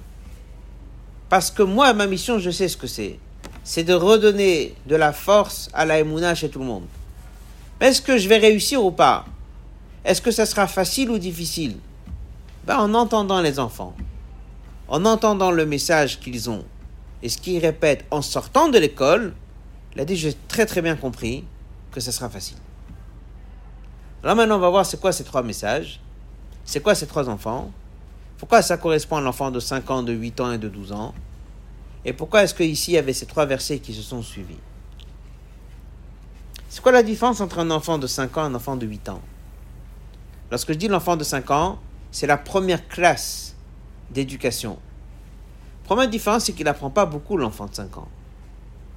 S1: Parce que moi, ma mission, je sais ce que c'est. C'est de redonner de la force à la Emouna chez tout le monde. Est-ce que je vais réussir ou pas? Est-ce que ça sera facile ou difficile? Ben, En entendant les enfants, en entendant le message qu'ils ont et ce qu'ils répètent en sortant de l'école, il a dit j'ai très très bien compris que ça sera facile. Alors maintenant on va voir c'est quoi ces trois messages, c'est quoi ces trois enfants, pourquoi ça correspond à l'enfant de 5 ans, de 8 ans et de 12 ans, et pourquoi est-ce qu'ici il y avait ces trois versets qui se sont suivis? C'est quoi la différence entre un enfant de 5 ans et un enfant de 8 ans? Lorsque je dis l'enfant de 5 ans, c'est la première classe d'éducation. Première différence, c'est qu'il n'apprend pas beaucoup l'enfant de 5 ans.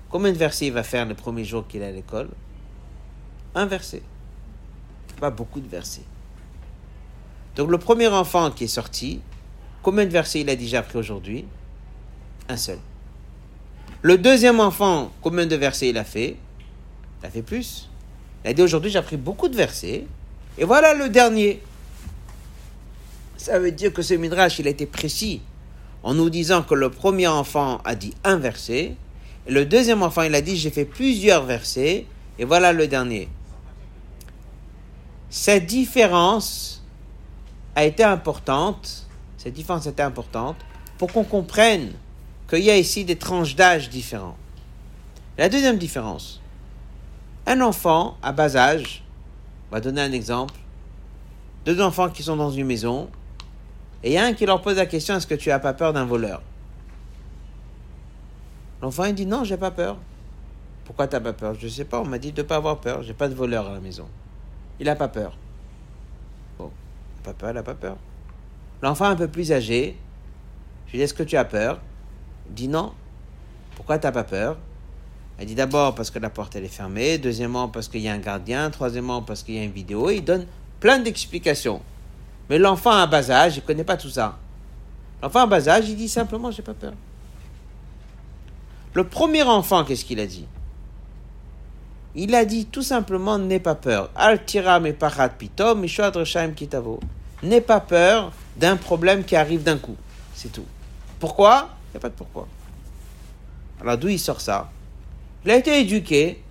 S1: Combien de versets il va faire le premier jour qu'il est à l'école? Un verset. Pas beaucoup de versets. Donc le premier enfant qui est sorti, combien de versets il a déjà appris aujourd'hui? Un seul. Le deuxième enfant, combien de versets il a fait? Il a fait plus. Il a dit aujourd'hui j'ai appris beaucoup de versets. Et voilà le dernier. Ça veut dire que ce midrash, il a été précis en nous disant que le premier enfant a dit un verset. Et le deuxième enfant, il a dit j'ai fait plusieurs versets. Et voilà le dernier. Cette différence a été importante. Cette différence était importante pour qu'on comprenne qu'il y a ici des tranches d'âge différents. La deuxième différence, un enfant à bas âge, on va donner un exemple, deux enfants qui sont dans une maison, et il y a un qui leur pose la question est-ce que tu n'as pas peur d'un voleur? L'enfant il dit non, j'ai pas peur. Pourquoi tu n'as pas peur? Je ne sais pas, on m'a dit de ne pas avoir peur, j'ai pas de voleur à la maison. Il n'a pas peur. Bon, pas peur, il n'a pas peur. L'enfant un peu plus âgé, je lui dis est-ce que tu as peur? Il dit non. Pourquoi tu n'as pas peur? Elle dit d'abord parce que la porte est fermée, deuxièmement parce qu'il y a un gardien, troisièmement parce qu'il y a une vidéo. il donne plein d'explications. Mais l'enfant à bas âge, il ne connaît pas tout ça. L'enfant à bas âge, il dit simplement j'ai pas peur. Le premier enfant, qu'est-ce qu'il a dit? Il a dit tout simplement n'aie pas peur. Al parat kitavo. N'aie pas peur d'un problème qui arrive d'un coup. C'est tout. Pourquoi? Il n'y a pas de pourquoi. Alors d'où il sort ça? Il a été éduqué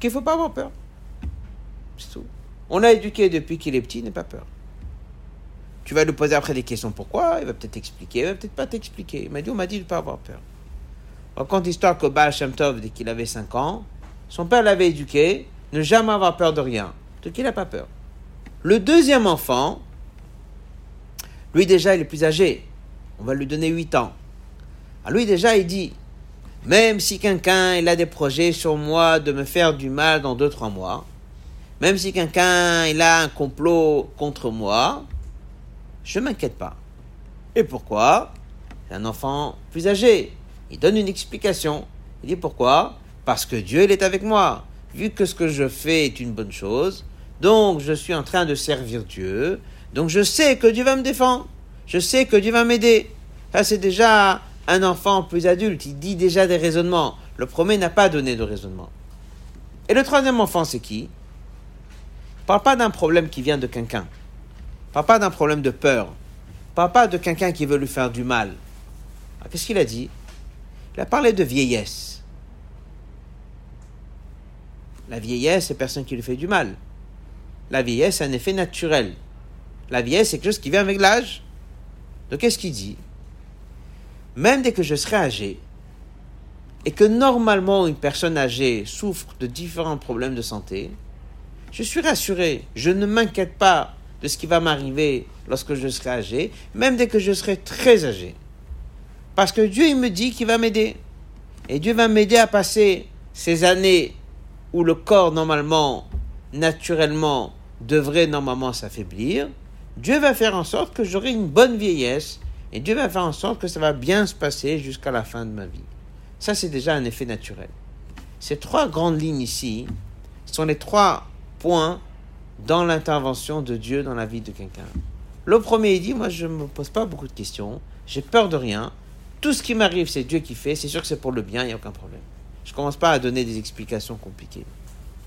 S1: qu'il ne faut pas avoir peur. C'est tout. On l'a éduqué depuis qu'il est petit, n'aie pas peur. Tu vas lui poser après des questions pourquoi, il va peut-être t'expliquer, il va peut-être pas t'expliquer. Il m'a dit, on m'a dit de ne pas avoir peur. On raconte l'histoire que Baal Shem Tov, dès qu'il avait 5 ans, son père l'avait éduqué, ne jamais avoir peur de rien. Donc il n'a pas peur. Le deuxième enfant, lui déjà, il est plus âgé. On va lui donner 8 ans. Lui déjà, il dit, même si quelqu'un il a des projets sur moi de me faire du mal dans deux trois mois, même si quelqu'un il a un complot contre moi, je m'inquiète pas. Et pourquoi? Un enfant plus âgé. Il donne une explication. Il dit pourquoi? Parce que Dieu il est avec moi. Vu que ce que je fais est une bonne chose, donc je suis en train de servir Dieu. Donc je sais que Dieu va me défendre. Je sais que Dieu va m'aider. Ça c'est déjà un enfant plus adulte, il dit déjà des raisonnements. Le premier n'a pas donné de raisonnement. Et le troisième enfant, c'est qui? Il parle pas d'un problème qui vient de quelqu'un. Il parle pas d'un problème de peur. Il parle pas de quelqu'un qui veut lui faire du mal. Qu'est-ce qu'il a dit? Il a parlé de vieillesse. La vieillesse, c'est personne qui lui fait du mal. La vieillesse, c'est un effet naturel. La vieillesse, c'est quelque chose qui vient avec l'âge. Donc, qu'est-ce qu'il dit? Même dès que je serai âgé, et que normalement une personne âgée souffre de différents problèmes de santé, je suis rassuré, je ne m'inquiète pas de ce qui va m'arriver lorsque je serai âgé, même dès que je serai très âgé. Parce que Dieu, il me dit qu'il va m'aider. Et Dieu va m'aider à passer ces années où le corps, normalement, naturellement, devrait normalement s'affaiblir. Dieu va faire en sorte que j'aurai une bonne vieillesse et Dieu va faire en sorte que ça va bien se passer jusqu'à la fin de ma vie. Ça, c'est déjà un effet naturel. Ces trois grandes lignes ici sont les trois points dans l'intervention de Dieu dans la vie de quelqu'un. Le premier, il dit, moi, je ne me pose pas beaucoup de questions, j'ai peur de rien, tout ce qui m'arrive, c'est Dieu qui fait, c'est sûr que c'est pour le bien, il n'y a aucun problème. Je ne commence pas à donner des explications compliquées.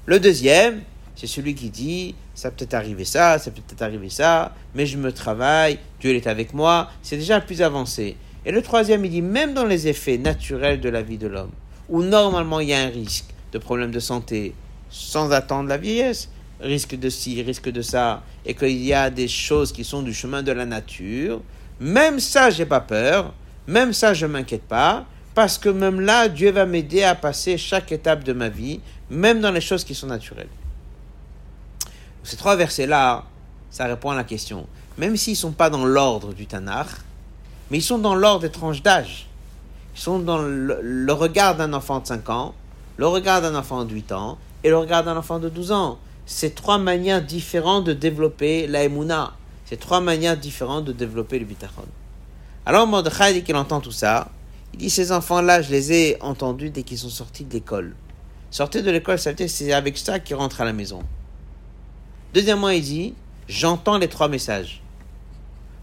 S1: Le deuxième, c'est celui qui dit, ça peut être arrivé ça, ça peut être arrivé ça, mais je me travaille, Dieu est avec moi, c'est déjà plus avancé. Et le troisième, il dit, même dans les effets naturels de la vie de l'homme, où normalement il y a un risque de problème de santé, sans attendre la vieillesse, risque de ci, risque de ça, et qu'il y a des choses qui sont du chemin de la nature, même ça, j'ai pas peur, même ça, je m'inquiète pas, parce que même là, Dieu va m'aider à passer chaque étape de ma vie, même dans les choses qui sont naturelles. Ces trois versets-là, ça répond à la question. Même s'ils ne sont pas dans l'ordre du Tanakh, mais ils sont dans l'ordre des tranches d'âge. Ils sont dans le, regard d'un enfant de 5 ans, le regard d'un enfant de 8 ans et le regard d'un enfant de 12 ans. C'est trois manières différentes de développer la Emouna. C'est trois manières différentes de développer le bitachon. Alors Mordechai dit qu'il entend tout ça. Il dit Ces enfants-là, je les ai entendus dès qu'ils sont sortis de l'école. Sortir de l'école, ça c'est avec ça qu'ils rentrent à la maison. Deuxièmement, il dit J'entends les trois messages.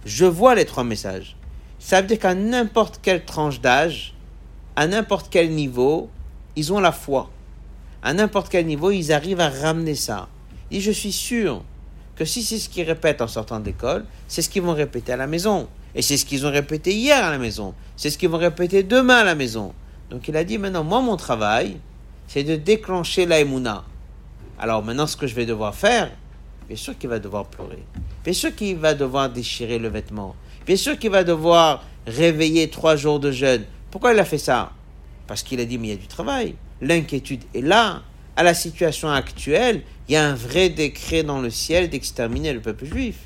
S1: Je vois les trois messages. Ça veut dire qu'à n'importe quelle tranche d'âge, à n'importe quel niveau, ils ont la foi. À n'importe quel niveau, ils arrivent à ramener ça. Et je suis sûr que si c'est ce qu'ils répètent en sortant d'école, c'est ce qu'ils vont répéter à la maison. Et c'est ce qu'ils ont répété hier à la maison. C'est ce qu'ils vont répéter demain à la maison. Donc il a dit maintenant, moi, mon travail, c'est de déclencher la Alors maintenant, ce que je vais devoir faire, bien sûr qu'il va devoir pleurer. Bien sûr qu'il va devoir déchirer le vêtement. Bien sûr qu'il va devoir réveiller trois jours de jeûne. Pourquoi il a fait ça? Parce qu'il a dit, mais il y a du travail. L'inquiétude est là. À la situation actuelle, il y a un vrai décret dans le ciel d'exterminer le peuple juif.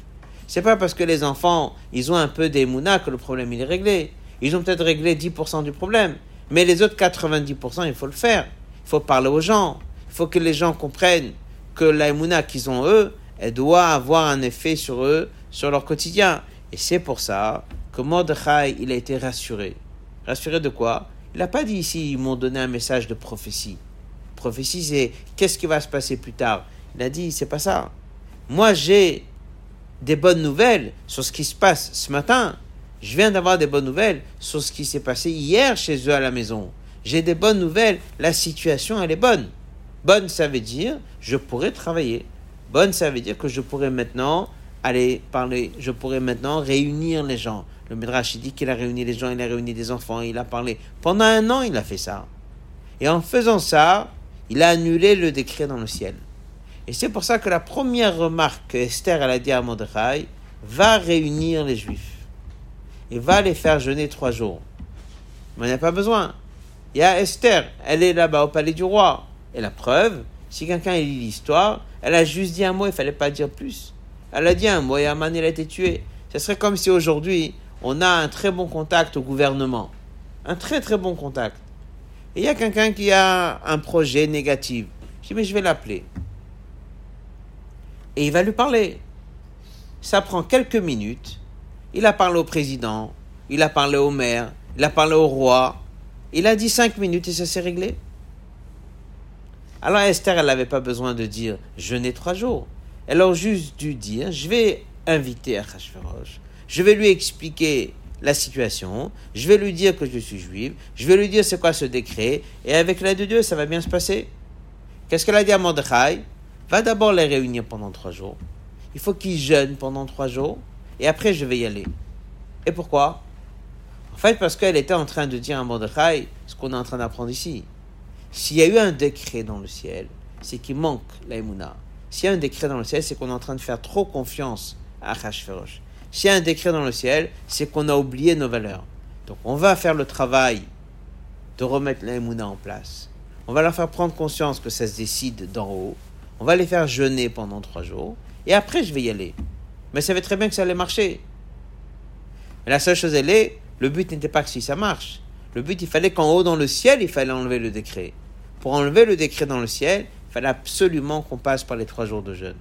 S1: C'est pas parce que les enfants, ils ont un peu des que le problème il est réglé. Ils ont peut-être réglé 10% du problème. Mais les autres 90%, il faut le faire. Il faut parler aux gens. Il faut que les gens comprennent que la qu'ils ont eux, elle doit avoir un effet sur eux, sur leur quotidien. Et c'est pour ça que Mordechai, il a été rassuré. Rassuré de quoi? Il n'a pas dit ici, ils m'ont donné un message de prophétie. Prophétie, c'est qu'est-ce qui va se passer plus tard? Il a dit, c'est pas ça. Moi, j'ai des bonnes nouvelles sur ce qui se passe ce matin. Je viens d'avoir des bonnes nouvelles sur ce qui s'est passé hier chez eux à la maison. J'ai des bonnes nouvelles. La situation, elle est bonne. Bonne, ça veut dire, je pourrais travailler. Bonne, ça veut dire que je pourrais maintenant aller parler, je pourrais maintenant réunir les gens. Le Midrash dit qu'il a réuni les gens, il a réuni des enfants, il a parlé. Pendant un an, il a fait ça. Et en faisant ça, il a annulé le décret dans le ciel. Et c'est pour ça que la première remarque que Esther a dit à Mordechai, va réunir les Juifs et va les faire jeûner trois jours. Mais il n'y a pas besoin. Il y a Esther, elle est là-bas au palais du roi. Et la preuve, si quelqu'un lit l'histoire, elle a juste dit un mot, il fallait pas dire plus. Elle a dit un mot et Aman, il a été tué. Ce serait comme si aujourd'hui, on a un très bon contact au gouvernement. Un très très bon contact. Et il y a quelqu'un qui a un projet négatif. Je dis, mais je vais l'appeler. Et il va lui parler. Ça prend quelques minutes. Il a parlé au président, il a parlé au maire, il a parlé au roi. Il a dit cinq minutes et ça s'est réglé. Alors Esther, elle n'avait pas besoin de dire je n'ai trois jours. Elle a juste dû dire, je vais inviter Achashverosh, je vais lui expliquer la situation, je vais lui dire que je suis juive, je vais lui dire c'est quoi ce décret, et avec l'aide de Dieu, ça va bien se passer. Qu'est-ce qu'elle a dit à Mordechai Va d'abord les réunir pendant trois jours. Il faut qu'ils jeûnent pendant trois jours, et après je vais y aller. Et pourquoi? En fait, parce qu'elle était en train de dire à Mordechai ce qu'on est en train d'apprendre ici. S'il y a eu un décret dans le ciel, c'est qu'il manque l'aïmouna. S'il y a un décret dans le ciel, c'est qu'on est en train de faire trop confiance à Achashverosh. S'il y a un décret dans le ciel, c'est qu'on a oublié nos valeurs. Donc on va faire le travail de remettre l'aïmouna en place. On va leur faire prendre conscience que ça se décide d'en haut. On va les faire jeûner pendant trois jours. Et après, je vais y aller. Mais ça savait très bien que ça allait marcher. Mais la seule chose, elle est, le but n'était pas que si ça marche. Le but, il fallait qu'en haut dans le ciel, il fallait enlever le décret. Pour enlever le décret dans le ciel, il fallait absolument qu'on passe par les trois jours de jeûne.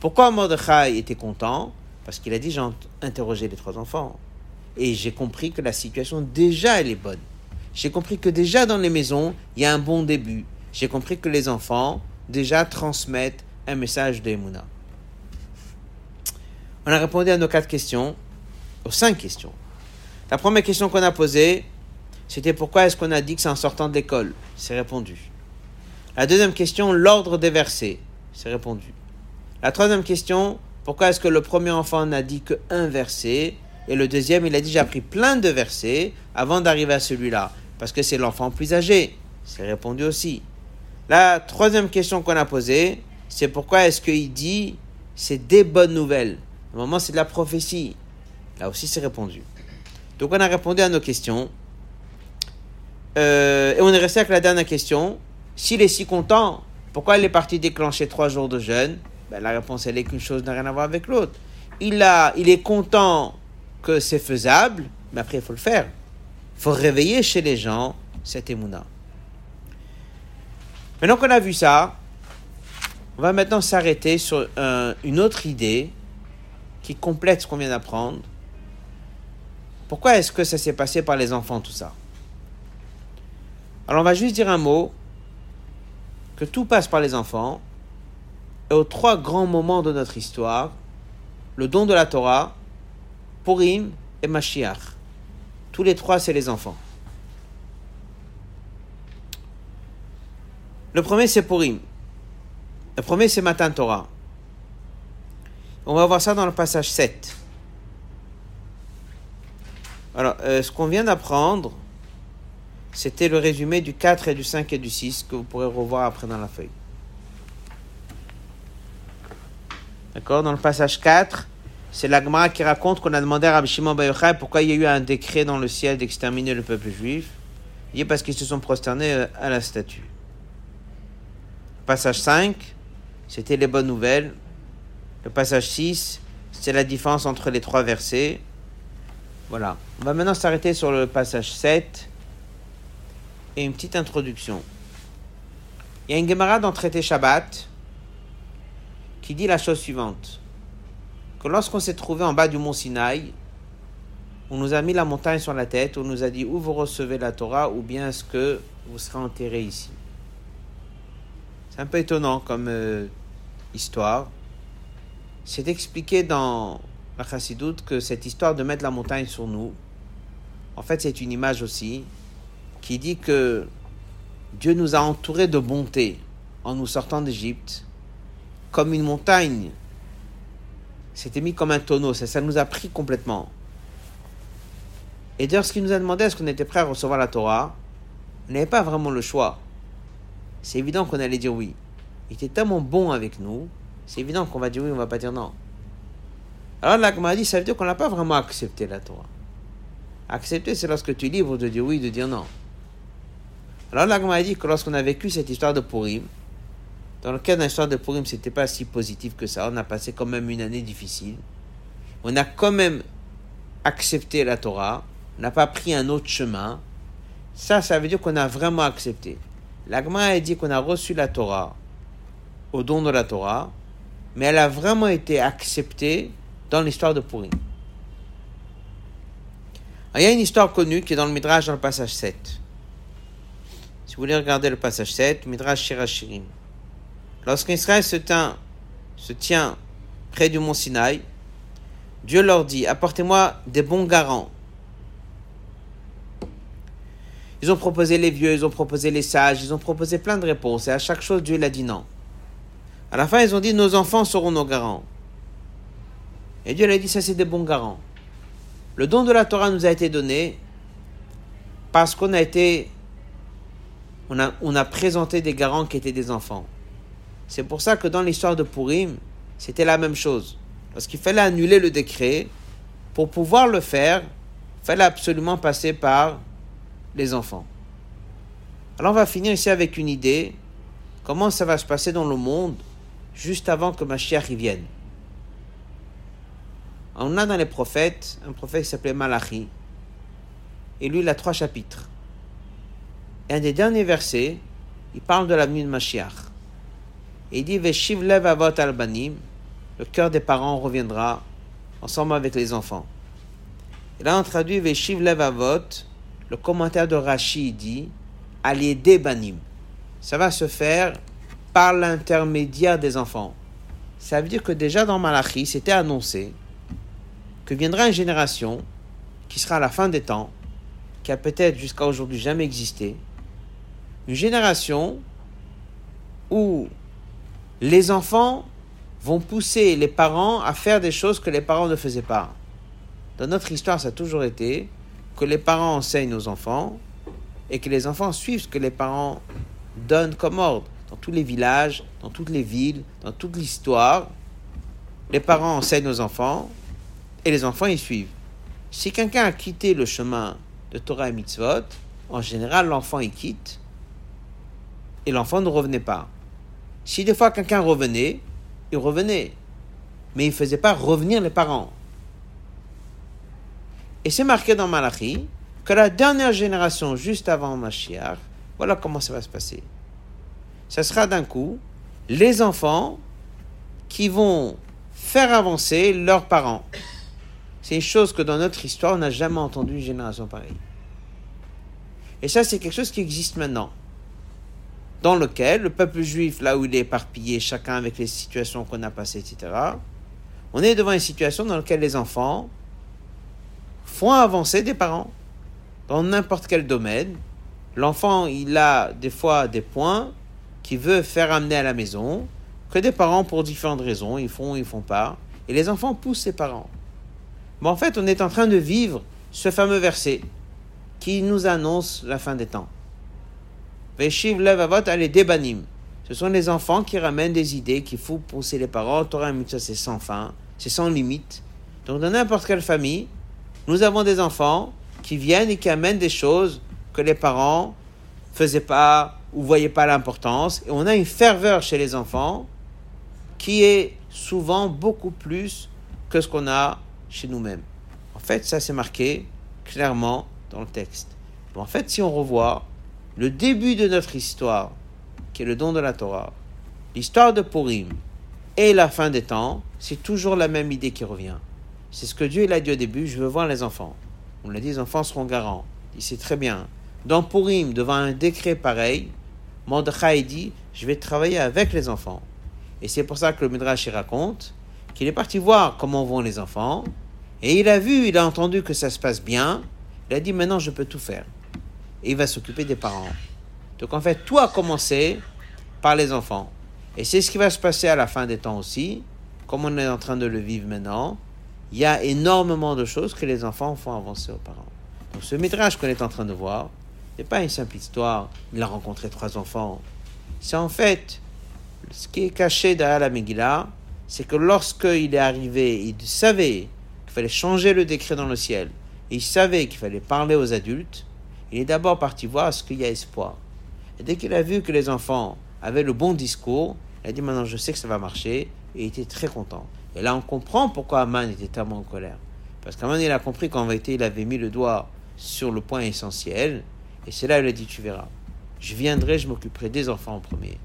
S1: Pourquoi Mordechai était content? Parce qu'il a dit, j'ai interrogé les trois enfants. Et j'ai compris que la situation, déjà, elle est bonne. J'ai compris que déjà dans les maisons, il y a un bon début. J'ai compris que les enfants, déjà, transmettent un message d'Emouna. On a répondu à nos quatre questions, aux cinq questions. La première question qu'on a posée, c'était pourquoi est-ce qu'on a dit que c'est en sortant de l'école? C'est répondu. La deuxième question, l'ordre des versets. C'est répondu. La troisième question, pourquoi est-ce que le premier enfant n'a dit qu'un verset et le deuxième, il a dit j'ai appris plein de versets avant d'arriver à celui-là? Parce que c'est l'enfant plus âgé. C'est répondu aussi. La troisième question qu'on a posée, c'est pourquoi est-ce qu'il dit c'est des bonnes nouvelles? Au moment, c'est de la prophétie. Là aussi, c'est répondu. Donc, on a répondu à nos questions. Euh, et on est resté avec la dernière question. S'il est si content, pourquoi il est parti déclencher trois jours de jeûne? Ben, La réponse, elle est qu'une chose n'a rien à voir avec l'autre. Il, a, il est content que c'est faisable, mais après, il faut le faire. Il faut réveiller chez les gens cet émouna. Maintenant qu'on a vu ça, on va maintenant s'arrêter sur une autre idée qui complète ce qu'on vient d'apprendre. Pourquoi est-ce que ça s'est passé par les enfants, tout ça? Alors on va juste dire un mot, que tout passe par les enfants, et aux trois grands moments de notre histoire, le don de la Torah, Purim et Mashiach. Tous les trois, c'est les enfants. Le premier, c'est Purim. Le premier, c'est Matan Torah. On va voir ça dans le passage 7. Alors, euh, ce qu'on vient d'apprendre, c'était le résumé du 4 et du 5 et du 6 que vous pourrez revoir après dans la feuille. D'accord? Dans le passage 4, c'est l'Agma qui raconte qu'on a demandé à Rabbi Shimon Yochai pourquoi il y a eu un décret dans le ciel d'exterminer le peuple juif. Il est parce qu'ils se sont prosternés euh, à la statue. Passage 5, c'était les bonnes nouvelles. Le passage 6, c'est la différence entre les trois versets. Voilà. On va maintenant s'arrêter sur le passage 7 et une petite introduction. Il y a une Gemara dans Traité Shabbat qui dit la chose suivante que lorsqu'on s'est trouvé en bas du mont Sinaï, on nous a mis la montagne sur la tête, on nous a dit où vous recevez la Torah ou bien est-ce que vous serez enterré ici? C'est un peu étonnant comme euh, histoire. C'est expliqué dans la Chassidoute que cette histoire de mettre la montagne sur nous, en fait, c'est une image aussi qui dit que Dieu nous a entourés de bonté en nous sortant d'Égypte, comme une montagne. C'était mis comme un tonneau, ça, nous a pris complètement. Et d'ailleurs, ce qu'il nous a demandé, est-ce qu'on était prêt à recevoir la Torah? On n'avait pas vraiment le choix. C'est évident qu'on allait dire oui. Il était tellement bon avec nous c'est évident qu'on va dire oui, on va pas dire non. Alors l'Agma dit, ça veut dire qu'on n'a pas vraiment accepté la Torah. Accepter, c'est lorsque tu es libre de dire oui, de dire non. Alors l'Agma dit que lorsqu'on a vécu cette histoire de Purim, dans le cas de l'histoire de Purim, c'était pas si positif que ça. On a passé quand même une année difficile. On a quand même accepté la Torah. On n'a pas pris un autre chemin. Ça, ça veut dire qu'on a vraiment accepté. L'Agma a dit qu'on a reçu la Torah au don de la Torah mais elle a vraiment été acceptée dans l'histoire de Purim. il y a une histoire connue qui est dans le Midrash dans le passage 7. Si vous voulez regarder le passage 7, Midrash Shirachirim. Lorsqu'Israël se tient, se tient près du mont Sinaï, Dieu leur dit Apportez-moi des bons garants. Ils ont proposé les vieux, ils ont proposé les sages, ils ont proposé plein de réponses. Et à chaque chose, Dieu l'a dit non. À la fin, ils ont dit Nos enfants seront nos garants. Et Dieu a dit Ça, c'est des bons garants. Le don de la Torah nous a été donné parce qu'on a été. On a, présenté des garants qui étaient des enfants. C'est pour ça que dans l'histoire de Purim, c'était la même chose. Parce qu'il fallait annuler le décret. Pour pouvoir le faire, il fallait absolument passer par les enfants. Alors on va finir ici avec une idée, comment ça va se passer dans le monde juste avant que Mashiach y vienne? On a dans les prophètes un prophète qui s'appelait Malachi, et lui il a trois chapitres. Et un des derniers versets, il parle de l'avenue de Mashiach. Et il dit Veshiv lev avot albanim, le cœur des parents reviendra ensemble avec les enfants. Et là, on traduit Veshiv Lev Avot, le commentaire de Rashi dit des Banim. Ça va se faire par l'intermédiaire des enfants. Ça veut dire que déjà dans Malachi, c'était annoncé que viendra une génération qui sera à la fin des temps, qui a peut-être jusqu'à aujourd'hui jamais existé, une génération où les enfants vont pousser les parents à faire des choses que les parents ne faisaient pas. Dans notre histoire, ça a toujours été que les parents enseignent aux enfants et que les enfants suivent ce que les parents donnent comme ordre. Dans tous les villages, dans toutes les villes, dans toute l'histoire, les parents enseignent aux enfants et les enfants y suivent. Si quelqu'un a quitté le chemin de Torah et Mitzvot, en général, l'enfant y quitte et l'enfant ne revenait pas. Si des fois quelqu'un revenait, il revenait. Mais il ne faisait pas revenir les parents. Et c'est marqué dans Malachi que la dernière génération, juste avant Mashiach, voilà comment ça va se passer. Ça sera d'un coup les enfants qui vont faire avancer leurs parents. C'est une chose que dans notre histoire, on n'a jamais entendu une génération pareille. Et ça, c'est quelque chose qui existe maintenant. Dans lequel le peuple juif, là où il est éparpillé, chacun avec les situations qu'on a passées, etc., on est devant une situation dans laquelle les enfants font avancer des parents dans n'importe quel domaine. L'enfant, il a des fois des points qu'il veut faire amener à la maison, que des parents, pour différentes raisons, ils font, ils font pas. Et les enfants poussent ses parents. Mais en fait, on est en train de vivre ce fameux verset qui nous annonce la fin des temps. Veshiv levavot allez débanim. Ce sont les enfants qui ramènent des idées qu'il faut pousser les parents. Torah ça c'est sans fin, c'est sans limite. Donc dans n'importe quelle famille, nous avons des enfants qui viennent et qui amènent des choses que les parents faisaient pas ou voyaient pas l'importance. Et on a une ferveur chez les enfants qui est souvent beaucoup plus que ce qu'on a chez nous-mêmes. En fait, ça c'est marqué clairement dans le texte. en fait, si on revoit le début de notre histoire, qui est le don de la Torah, l'histoire de Purim et la fin des temps, c'est toujours la même idée qui revient. C'est ce que Dieu a dit au début, je veux voir les enfants. On l'a dit, les enfants seront garants. Il sait très bien. Dans Purim, devant un décret pareil, Mordechai dit, je vais travailler avec les enfants. Et c'est pour ça que le Midrash raconte qu'il est parti voir comment vont les enfants. Et il a vu, il a entendu que ça se passe bien. Il a dit, maintenant je peux tout faire. Et il va s'occuper des parents. Donc en fait, tout a commencé par les enfants. Et c'est ce qui va se passer à la fin des temps aussi, comme on est en train de le vivre maintenant il y a énormément de choses que les enfants font avancer aux parents. Donc ce métrage qu'on est en train de voir n'est pas une simple histoire, il a rencontré trois enfants. C'est en fait, ce qui est caché derrière la Megillah, c'est que lorsqu'il est arrivé, il savait qu'il fallait changer le décret dans le ciel, et il savait qu'il fallait parler aux adultes, il est d'abord parti voir ce qu'il y a espoir. Et dès qu'il a vu que les enfants avaient le bon discours, il a dit maintenant je sais que ça va marcher, et il était très content. Et là, on comprend pourquoi Aman était tellement en colère. Parce qu'Aman, il a compris qu'en vérité, il avait mis le doigt sur le point essentiel. Et c'est là il a dit, tu verras. Je viendrai, je m'occuperai des enfants en premier.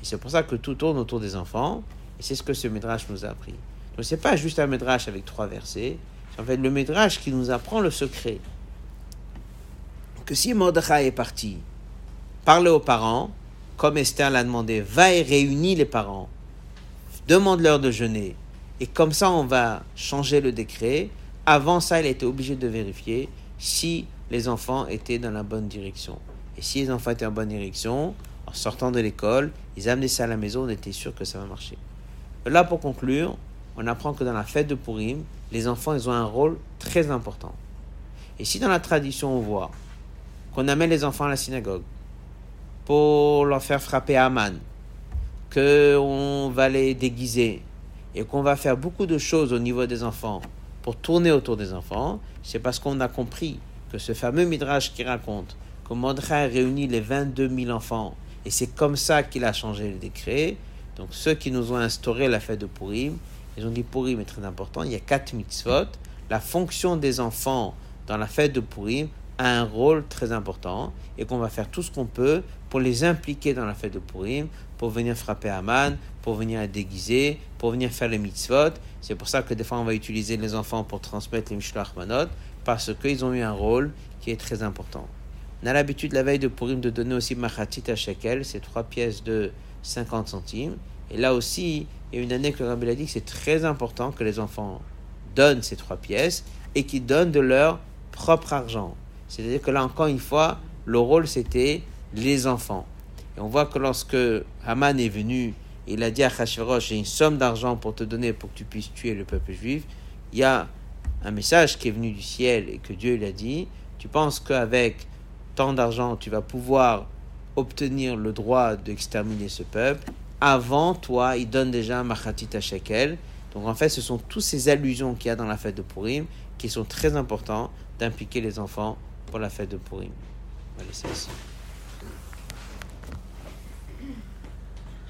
S1: Et c'est pour ça que tout tourne autour des enfants. Et c'est ce que ce Midrash nous a appris. Donc c'est pas juste un Midrash avec trois versets. C'est en fait le Midrash qui nous apprend le secret. Que si Mordechai est parti, parler aux parents, comme Esther l'a demandé, va et réunit les parents, demande-leur de jeûner, et comme ça, on va changer le décret. Avant ça, il était obligé de vérifier si les enfants étaient dans la bonne direction. Et si les enfants étaient en bonne direction, en sortant de l'école, ils amenaient ça à la maison, on était sûr que ça va marcher. Là, pour conclure, on apprend que dans la fête de Purim, les enfants, ils ont un rôle très important. Et si dans la tradition, on voit qu'on amène les enfants à la synagogue pour leur faire frapper à Aman, qu'on va les déguiser, et qu'on va faire beaucoup de choses au niveau des enfants pour tourner autour des enfants, c'est parce qu'on a compris que ce fameux Midrash qui raconte que Mordechai réunit les 22 000 enfants, et c'est comme ça qu'il a changé le décret. Donc ceux qui nous ont instauré la fête de Purim, ils ont dit Purim est très important, il y a quatre mitzvot. La fonction des enfants dans la fête de Purim a un rôle très important et qu'on va faire tout ce qu'on peut pour les impliquer dans la fête de Purim, pour venir frapper Aman, pour venir déguiser, pour venir faire les mitzvot. C'est pour ça que des fois on va utiliser les enfants pour transmettre les Mishloach Manot, parce qu'ils ont eu un rôle qui est très important. On a l'habitude la veille de Purim de donner aussi Machatit à Shekel, c'est trois pièces de 50 centimes. Et là aussi, il y a une année que le Rabbi a dit que c'est très important que les enfants donnent ces trois pièces et qu'ils donnent de leur propre argent. C'est-à-dire que là, encore une fois, le rôle c'était les enfants. Et on voit que lorsque Haman est venu, il a dit à Hachverosh, j'ai une somme d'argent pour te donner pour que tu puisses tuer le peuple juif, il y a un message qui est venu du ciel et que Dieu lui a dit, tu penses qu'avec tant d'argent, tu vas pouvoir obtenir le droit d'exterminer ce peuple? Avant toi, il donne déjà un machatit à shekel. Donc en fait, ce sont toutes ces allusions qu'il y a dans la fête de Purim qui sont très importants d'impliquer les enfants pour la fête de Purim. On va laisser ici.